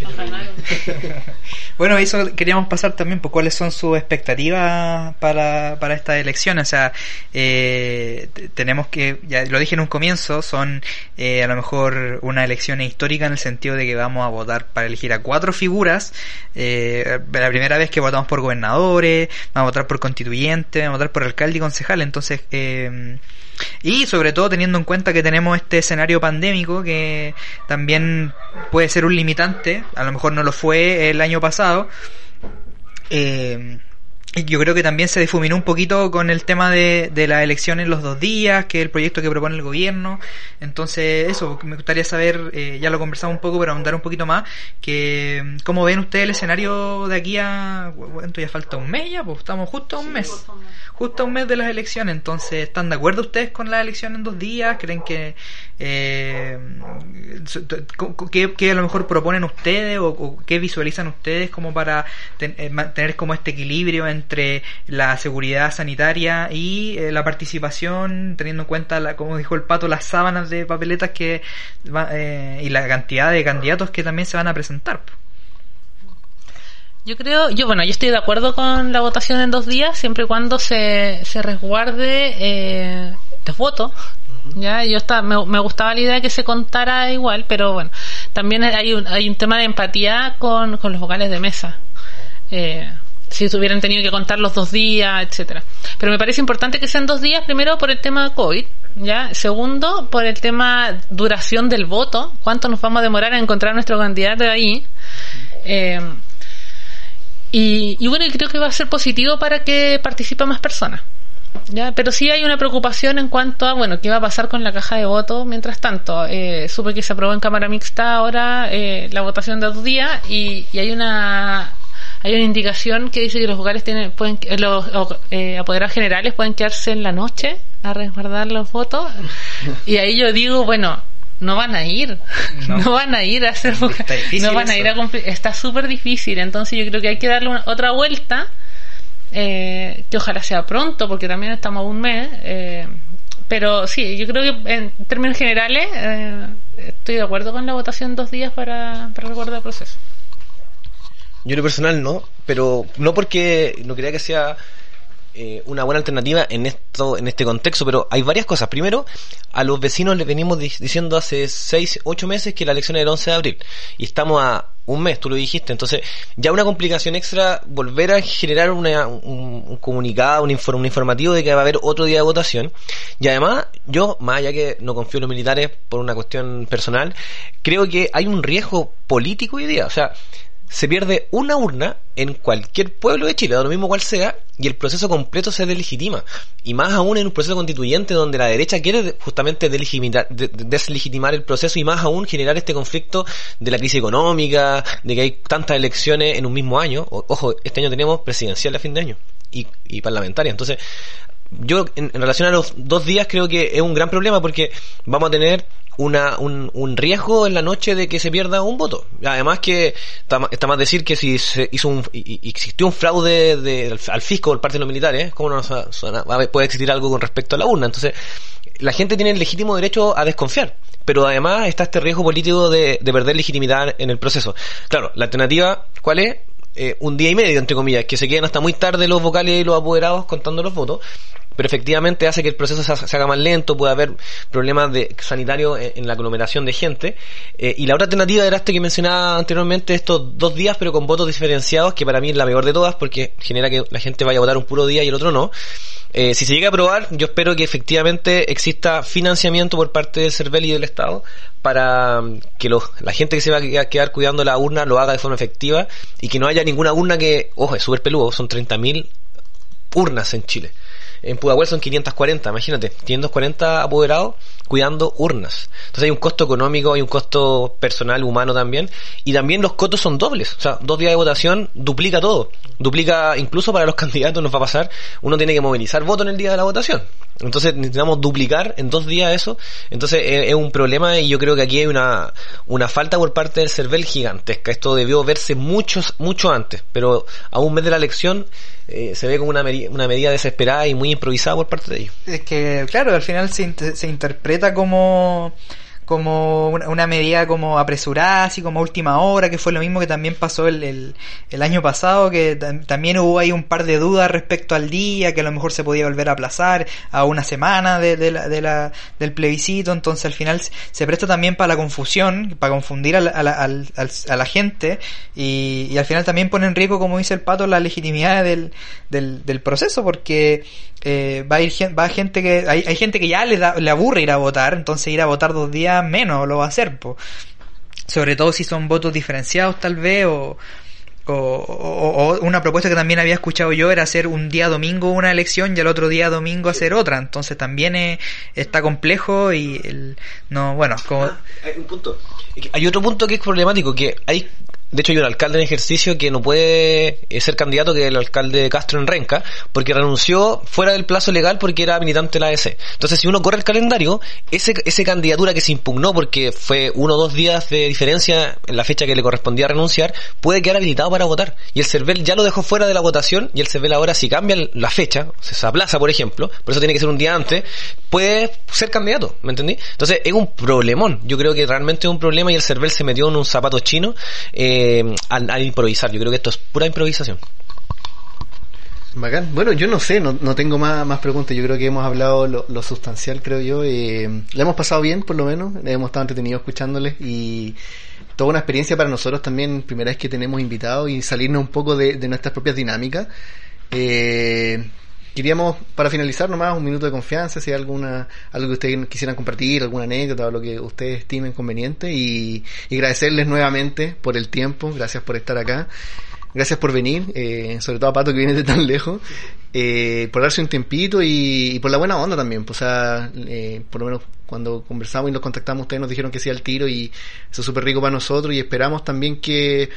Bueno, eso queríamos pasar también por cuáles son sus expectativas para, para esta elección. O sea, eh, tenemos que, ya lo dije en un comienzo, son eh, a lo mejor una elección histórica en el sentido de que vamos a votar para elegir a cuatro figuras. Eh, la primera vez que votamos por gobernadores, vamos a votar por constituyentes, vamos a votar por alcalde y concejal. Entonces, eh, y sobre todo teniendo en cuenta que tenemos este escenario pandémico que también puede ser un limitante, a lo mejor no lo fue el año pasado. Eh, yo creo que también se difuminó un poquito con el tema de, de la elección en los dos días, que es el proyecto que propone el gobierno. Entonces, eso, me gustaría saber, eh, ya lo conversamos un poco, pero ahondar un poquito más, que mm, cómo ven ustedes el escenario de aquí a... ¿Cuánto ya falta? ¿Un mes ya? Pues estamos justo a un mes justo a un mes de las elecciones. Entonces, ¿están de acuerdo ustedes con la elección en dos días? ¿Creen que eh, qué, qué a lo mejor proponen ustedes o, o qué visualizan ustedes como para ten- eh, mantener como este equilibrio entre la seguridad sanitaria y eh, la participación, teniendo en cuenta, la, como dijo el pato, las sábanas de papeletas que va- eh, y la cantidad de candidatos que también se van a presentar? Yo creo, yo bueno, yo estoy de acuerdo con la votación en dos días, siempre y cuando se, se resguarde eh, los votos. Ya, yo está, me, me gustaba la idea de que se contara igual, pero bueno, también hay un, hay un tema de empatía con, con los vocales de mesa. Eh, si hubieran tenido que contar los dos días, etcétera. Pero me parece importante que sean dos días, primero por el tema COVID, ya, segundo por el tema duración del voto, cuánto nos vamos a demorar en encontrar nuestro candidato ahí. Eh, y, y bueno, creo que va a ser positivo para que participen más personas. ¿ya? Pero sí hay una preocupación en cuanto a, bueno, qué va a pasar con la caja de votos mientras tanto. Eh, supe que se aprobó en Cámara Mixta ahora eh, la votación de dos días y, y hay una hay una indicación que dice que los vocales tienen pueden eh, los eh, apoderados generales pueden quedarse en la noche a resguardar los votos. Y ahí yo digo bueno no van a ir No. no, van a ir a hacer no van a ir a cumplir está súper difícil. Entonces yo creo que hay que darle una- otra vuelta eh, que ojalá sea pronto porque también estamos a un mes eh, pero sí yo creo que en términos generales eh, estoy de acuerdo con la votación dos días para, para recordar el proceso Yo en lo personal no, pero no porque no creía que sea eh, una buena alternativa en esto, en este contexto, pero hay varias cosas. Primero, a los vecinos les venimos di- diciendo hace 6, 8 meses que la elección era el 11 de abril y estamos a un mes, tú lo dijiste, entonces ya una complicación extra volver a generar una, un, un comunicado, un, infor- un informativo de que va a haber otro día de votación. Y además yo, más allá que no confío en los militares por una cuestión personal, creo que hay un riesgo político hoy día, o sea, se pierde una urna en cualquier pueblo de Chile, lo mismo cual sea, y el proceso completo se deslegitima. Y más aún en un proceso constituyente donde la derecha quiere justamente deslegitimar el proceso y más aún generar este conflicto de la crisis económica, de que hay tantas elecciones en un mismo año. Ojo, este año tenemos presidencial a fin de año y, y parlamentaria. Entonces, yo en, relación a los dos días creo que es un gran problema porque vamos a tener una, un, un riesgo en la noche de que se pierda un voto. Además que está, más decir que si se hizo un, existió un fraude de, al, fisco por parte de los militares, ¿cómo no su- suena- puede existir algo con respecto a la urna? Entonces, la gente tiene el legítimo derecho a desconfiar. Pero además está este riesgo político de perder legitimidad en el proceso. Claro, la alternativa, ¿cuál es? Eh, un día y medio, entre comillas, que se queden hasta muy tarde los vocales y los apoderados contando los votos. Pero efectivamente hace que el proceso se, haga más lento, puede haber problemas de sanitarios en, la aglomeración de gente. Eh, y la otra alternativa era este que mencionaba anteriormente, estos dos días, pero con votos diferenciados, que para mí es la mejor de todas, porque genera que la gente vaya a votar un puro día y el otro no. Eh, si se llega a aprobar, yo espero que efectivamente exista financiamiento por parte del CERVEL y del Estado para mm, que la gente que se va a quedar cuidando la urna lo haga de forma efectiva y que no haya ninguna urna que, ojo, es súper peludo, son 30.000 urnas en Chile. En Pudahuel son 540, imagínate, 540 apoderados cuidando urnas. Entonces hay un costo económico, hay un costo personal, humano también, y también los costos son dobles. O sea, dos días de votación duplica todo. Duplica, incluso para los candidatos nos va a pasar, uno tiene que movilizar voto en el día de la votación. Entonces necesitamos duplicar en dos días eso. Entonces es, un problema y yo creo que aquí hay una, una falta por parte del CERVEL gigantesca. Esto debió verse muchos, mucho antes, pero a un mes de la elección eh, se ve como una, una medida desesperada y muy improvisada por parte de ellos. Es que, claro, al final se, se interpreta como como una, medida como apresurada, así como última hora, que fue lo mismo que también pasó el, el, el año pasado, que tam- también hubo ahí un par de dudas respecto al día, que a lo mejor se podía volver a aplazar a una semana de, la, de la- del plebiscito, entonces al final se- presta también para la confusión, para confundir a la, a la, a la gente y, y al final también pone en riesgo, como dice el pato, la legitimidad del, del, del proceso, porque eh, va a ir va gente que hay, hay gente que ya le, da, le aburre ir a votar, entonces ir a votar dos días menos lo va a hacer, po. sobre todo si son votos diferenciados tal vez o, o, una propuesta que también había escuchado yo era hacer un día domingo una elección y el otro día domingo hacer otra, entonces también es- está complejo y el, no bueno como Hay un punto. Hay otro punto que es problemático, que hay, de hecho hay un alcalde en ejercicio que no puede eh, ser candidato, que el alcalde de Castro en Renca, porque renunció fuera del plazo legal porque era militante de la ADC. Entonces, si uno corre el calendario, ese, ese candidatura que se impugnó porque fue uno o dos días de diferencia en la fecha que le correspondía renunciar, puede quedar habilitado para votar. Y el CERVEL ya lo dejó fuera de la votación y el CERVEL ahora si cambia la fecha, se aplaza por ejemplo, por eso tiene que ser un día antes, puede ser candidato, ¿me entendí? Entonces es un problemón, yo creo que realmente es un problema y el CERVEL se metió en un zapato chino eh, al, al improvisar, yo creo que esto es pura improvisación. Bacán. Bueno, yo no sé, no, no tengo más, más preguntas. Yo creo que hemos hablado lo, lo sustancial, creo yo. Eh, la hemos pasado bien, por lo menos. Hemos estado entretenidos escuchándoles y toda una experiencia para nosotros también. Primera vez que tenemos invitados y salirnos un poco de, de nuestras propias dinámicas. Eh, queríamos, para finalizar nomás, un minuto de confianza, si hay alguna, algo que ustedes quisieran compartir, alguna anécdota o lo que ustedes estimen conveniente y, y agradecerles nuevamente por el tiempo, gracias por estar acá. Gracias por venir, eh, sobre todo a Pato que viene de tan lejos, eh, por darse un tiempito y, y por la buena onda también. Pues, o sea, eh, por lo menos cuando conversamos y los contactamos, ustedes nos dijeron que sí al tiro y eso es súper rico para nosotros y esperamos también que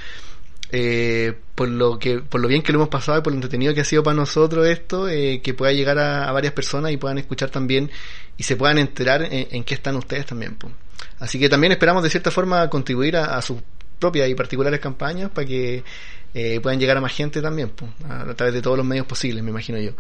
eh, por lo que por lo bien que lo hemos pasado y por lo entretenido que ha sido para nosotros esto eh, que pueda llegar a, varias personas y puedan escuchar también y se puedan enterar en, qué están ustedes también pues. así que también esperamos de cierta forma contribuir a, a sus propias y particulares campañas para que eh, puedan llegar a más gente también pues, a, a través de todos los medios posibles me imagino yo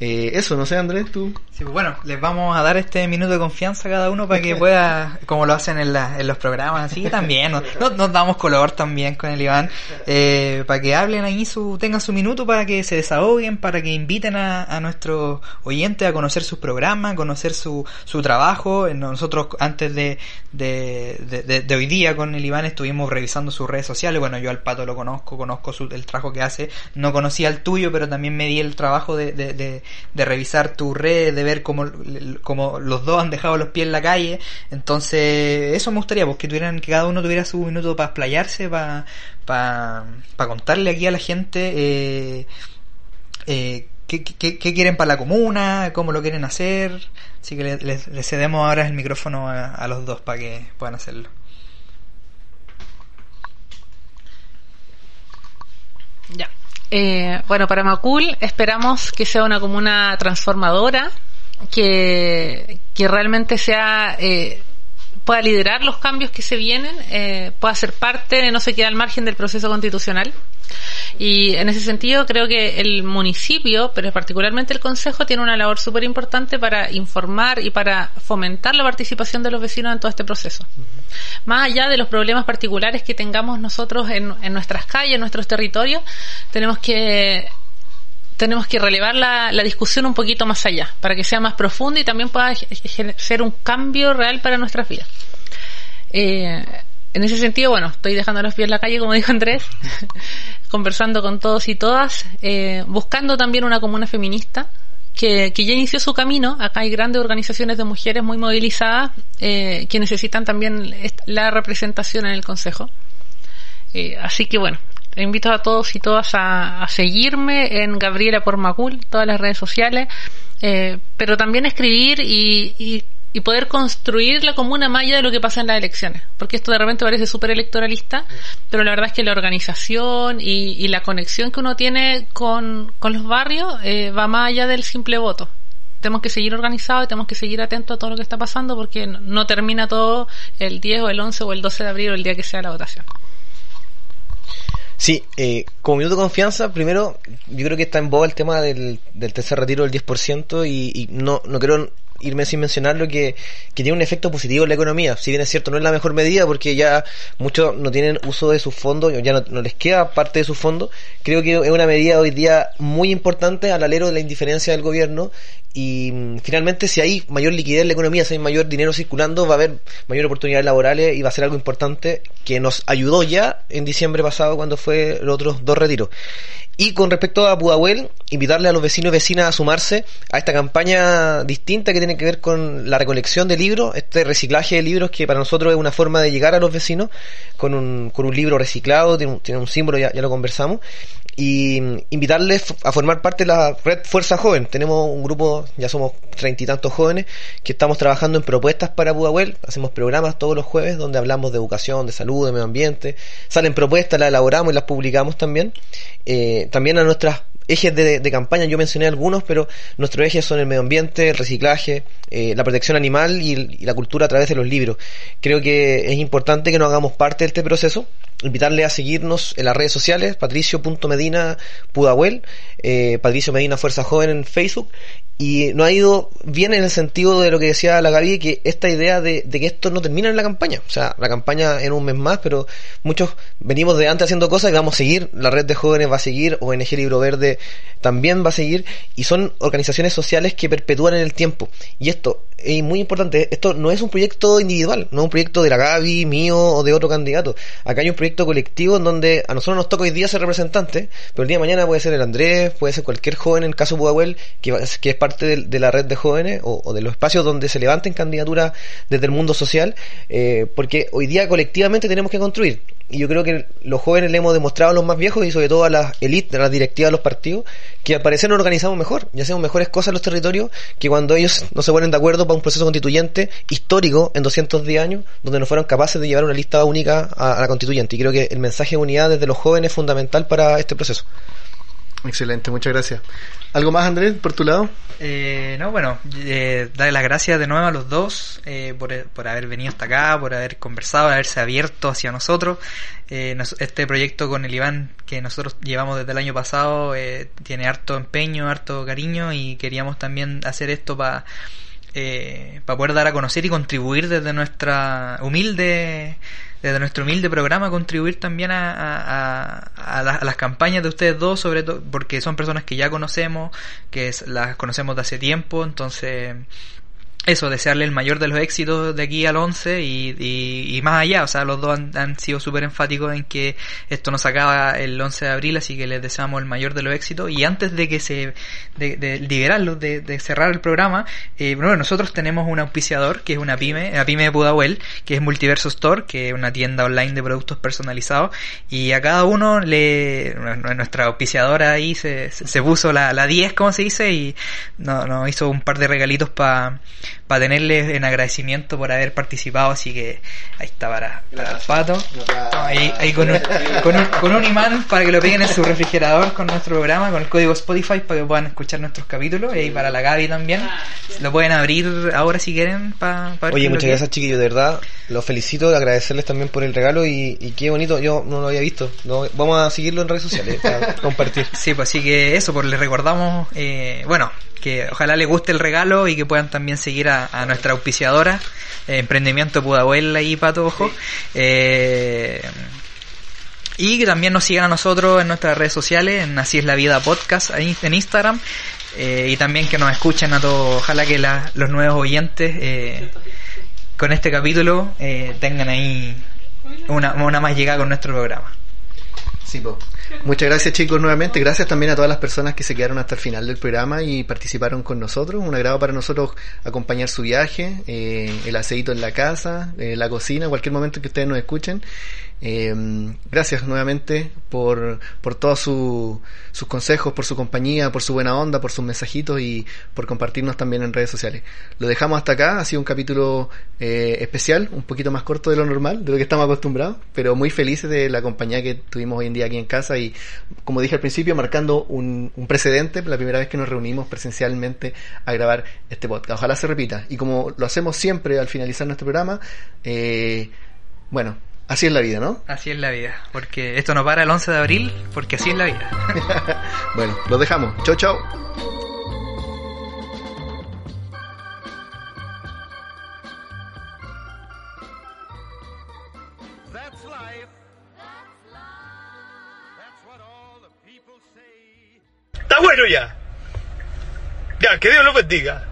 eh, eso no sé Andrés tú. Sí, pues bueno, les vamos a dar este minuto de confianza a cada uno para que pueda, como lo hacen en, la- en los programas, así también, nos, nos- damos color también con el Iván, eh, para que hablen ahí, su, tengan su minuto para que se desahoguen, para que inviten a, a nuestros oyentes a conocer sus programas, a conocer su, su trabajo. Eh, Nosotros antes de, de, de, de- de hoy día con el Iván estuvimos revisando sus redes sociales, bueno, yo al Pato lo conozco, conozco su- el trabajo que hace, no conocía el tuyo, pero también me di el trabajo de, de, revisar tu red, de ver cómo, cómo los dos han dejado los pies en la calle. Entonces, eso me gustaría, pues que tuvieran, que cada uno tuviera su minuto para explayarse, para para contarle aquí a la gente eh, eh, qué, quieren para la comuna, cómo lo quieren hacer. Así que le, le- le cedemos ahora el micrófono a, a los dos para que puedan hacerlo. Ya. Eh, bueno, para Macul esperamos que sea una comuna transformadora, que, que realmente sea eh, pueda liderar los cambios que se vienen, eh, pueda ser parte, no se quede al margen del proceso constitucional. Y en ese sentido creo que el municipio, pero particularmente el Consejo, tiene una labor súper importante para informar y para fomentar la participación de los vecinos en todo este proceso. Más allá de los problemas particulares que tengamos nosotros en, en nuestras calles, en nuestros territorios, tenemos que tenemos que relevar la, la, discusión un poquito más allá, para que sea más profunda y también pueda ser un cambio real para nuestras vidas. Eh, en ese sentido, bueno, estoy dejando los pies en la calle, como dijo Andrés, conversando con todos y todas, eh, buscando también una comuna feminista que, que, ya inició su camino. Acá hay grandes organizaciones de mujeres muy movilizadas eh, que necesitan también la representación en el Consejo. Eh, así que bueno, invito a todos y todas a, seguirme en Gabriela por Macul, todas las redes sociales, eh, pero también escribir y, y y poder construir la comuna maya de lo que pasa en las elecciones. Porque esto de repente parece súper electoralista, pero la verdad es que la organización y, la conexión que uno tiene con, los barrios eh, va más allá del simple voto. Tenemos que seguir organizados y tenemos que seguir atentos a todo lo que está pasando porque no, termina todo el 10 o el 11 o el 12 de abril o el día que sea la votación. Sí, eh, como minuto de confianza, primero, yo creo que está en boga el tema del, del tercer retiro del 10% y, y no, no creo irme sin mencionarlo que, que tiene un efecto positivo en la economía. Si bien es cierto, no es la mejor medida porque ya muchos no tienen uso de sus fondos, ya no, les queda parte de sus fondos. Creo que es una medida hoy día muy importante al alero de la indiferencia del gobierno y mm, finalmente si hay mayor liquidez en la economía, si hay mayor dinero circulando, va a haber mayor oportunidades laborales y va a ser algo importante que nos ayudó ya en diciembre pasado cuando fue los otros dos retiros. Y con respecto a Pudahuel, invitarle a los vecinos y vecinas a sumarse a esta campaña distinta que tiene que ver con la recolección de libros, este reciclaje de libros que para nosotros es una forma de llegar a los vecinos con un, con un libro reciclado, tiene un, tiene un símbolo, ya, ya lo conversamos, y invitarles a formar parte de la red Fuerza Joven. Tenemos un grupo, ya somos treinta y tantos jóvenes, que estamos trabajando en propuestas para Pudahuel. Hacemos programas todos los jueves donde hablamos de educación, de salud, de medio ambiente. Salen propuestas, las elaboramos y las publicamos también. Eh, también a nuestras ejes de, campaña, yo mencioné algunos, pero nuestros ejes son el medio ambiente, el reciclaje, eh, la protección animal y, la cultura a través de los libros. Creo que es importante que nos hagamos parte de este proceso. Invitarle a seguirnos en las redes sociales, patricio.medina Pudahuel, eh, Patricio Medina Fuerza Joven en Facebook y no ha ido bien en el sentido de lo que decía la Gaby, que esta idea de, que esto no termina en la campaña. O sea, la campaña en un mes más, pero muchos venimos de antes haciendo cosas y vamos a seguir. La red de jóvenes va a seguir, ONG Libro Verde también va a seguir. Y son organizaciones sociales que perpetúan en el tiempo. Y esto es muy importante. Esto no es un proyecto individual, no es un proyecto de la Gaby, mío o de otro candidato. Acá hay un proyecto colectivo en donde a nosotros nos toca hoy día ser representantes, pero el día de mañana puede ser el Andrés, puede ser cualquier joven, en el caso Pudahuel, que, que es parte de, la red de jóvenes o, de los espacios donde se levanten candidaturas desde el mundo social, eh, porque hoy día colectivamente tenemos que construir. Y yo creo que los jóvenes le hemos demostrado a los más viejos y sobre todo a las élites, a las directivas de los partidos, que al parecer nos organizamos mejor y hacemos mejores cosas en los territorios que cuando ellos no se ponen de acuerdo para un proceso constituyente histórico en 210 años, donde no fueron capaces de llevar una lista única a la constituyente. Y creo que el mensaje de unidad desde los jóvenes es fundamental para este proceso. Excelente, muchas gracias. ¿Algo más, Andrés, por tu lado? Eh, no, bueno, eh, darle las gracias de nuevo a los dos eh, por, por, haber venido hasta acá, por haber conversado, haberse abierto hacia nosotros. Eh, este proyecto con el Iván que nosotros llevamos desde el año pasado eh, tiene harto empeño, harto cariño y queríamos también hacer esto para para poder dar a conocer y contribuir desde nuestra humilde desde nuestro humilde programa contribuir también a, a, las campañas de ustedes dos, sobre todo porque son personas que ya conocemos, que las conocemos de hace tiempo, entonces eso, desearle el mayor de los éxitos de aquí al 11 y, y, más allá, o sea, los dos han, sido súper enfáticos en que esto nos acaba el 11 de abril, así que les deseamos el mayor de los éxitos. Y antes de que se, de, de liberarlos, de, de, cerrar el programa, eh, bueno, nosotros tenemos un auspiciador que es una pyme, la pyme de Pudahuel, que es Multiverso Store, que es una tienda online de productos personalizados. Y a cada uno le, nuestra auspiciadora ahí se, se puso la, la 10, como se dice, y nos no hizo un par de regalitos para para tenerles en agradecimiento por haber participado, así que ahí está para, para el pato. Ahí, con, un, con, un, imán para que lo peguen en su refrigerador con nuestro programa, con el código Spotify para que puedan escuchar nuestros capítulos y para la Gaby también. Lo pueden abrir ahora si quieren para, Oye, muchas gracias chiquillos, de verdad. Los felicito, agradecerles también por el regalo y, y qué bonito, yo no lo había visto. No, vamos a seguirlo en redes sociales para compartir. Sí, pues así que eso, pues les recordamos, eh, bueno, que ojalá les guste el regalo y que puedan también seguir a, nuestra auspiciadora, eh, Emprendimiento Pudahuel y Pato Ojo. Eh, Y que también nos sigan a nosotros en nuestras redes sociales, en Así es la Vida Podcast, en Instagram. eh, y también que nos escuchen a todos. Ojalá que la- los nuevos oyentes eh, con este capítulo eh, tengan ahí una, una más llegada con nuestro programa. Sí, po. Muchas gracias chicos nuevamente. Gracias también a todas las personas que se quedaron hasta el final del programa y participaron con nosotros. Un agrado para nosotros acompañar su viaje, eh, el aceito en la casa, eh, la cocina, cualquier momento que ustedes nos escuchen. Eh, gracias nuevamente por, por todos su- sus consejos, por su compañía, por su buena onda, por sus mensajitos y por compartirnos también en redes sociales. Lo dejamos hasta acá, ha sido un capítulo eh, especial, un poquito más corto de lo normal, de lo que estamos acostumbrados, pero muy felices de la compañía que tuvimos hoy en día aquí en casa y, como dije al principio, marcando un, un precedente, la primera vez que nos reunimos presencialmente a grabar este podcast. Ojalá se repita. Y como lo hacemos siempre al finalizar nuestro programa, eh, bueno, así es la vida, ¿no? Así es la vida, porque esto no para el 11 de abril, porque así es la vida. bueno, los dejamos. Chau, chau. Está bueno ya. Ya, que Dios lo bendiga.